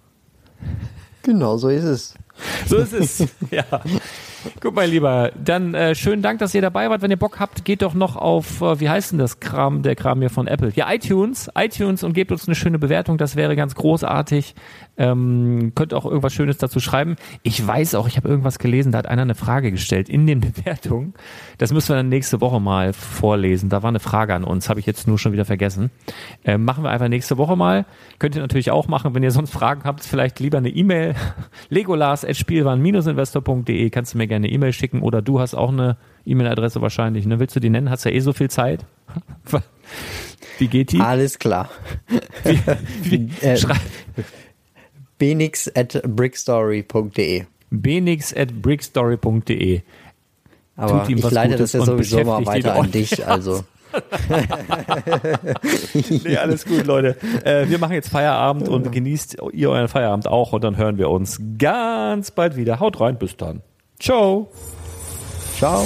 Genau, so ist es. So ist es, ja. Gut, mein Lieber, dann äh, schönen Dank, dass ihr dabei wart. Wenn ihr Bock habt, geht doch noch auf, äh, wie heißt denn das Kram, der Kram hier von Apple? Ja, iTunes, iTunes und gebt uns eine schöne Bewertung, das wäre ganz großartig. Ähm, könnt auch irgendwas Schönes dazu schreiben. Ich weiß auch, ich habe irgendwas gelesen, da hat einer eine Frage gestellt in den Bewertungen. Das müssen wir dann nächste Woche mal vorlesen. Da war eine Frage an uns, habe ich jetzt nur schon wieder vergessen. Ähm, machen wir einfach nächste Woche mal. Könnt ihr natürlich auch machen, wenn ihr sonst Fragen habt, vielleicht lieber eine E-Mail. legolas.spielwaren-investor.de kannst du mir gerne eine E-Mail schicken oder du hast auch eine E-Mail-Adresse wahrscheinlich. Ne? Willst du die nennen? Hast ja eh so viel Zeit. Wie geht die? Alles klar. Wie, wie, äh, benix at brickstory.de. Benix at brickstory.de. Aber ich leite das ja sowieso mal weiter an dich, also. nee, alles gut, Leute. Äh, wir machen jetzt Feierabend und genießt ihr euren Feierabend auch und dann hören wir uns ganz bald wieder. Haut rein, bis dann. Ciao. Ciao.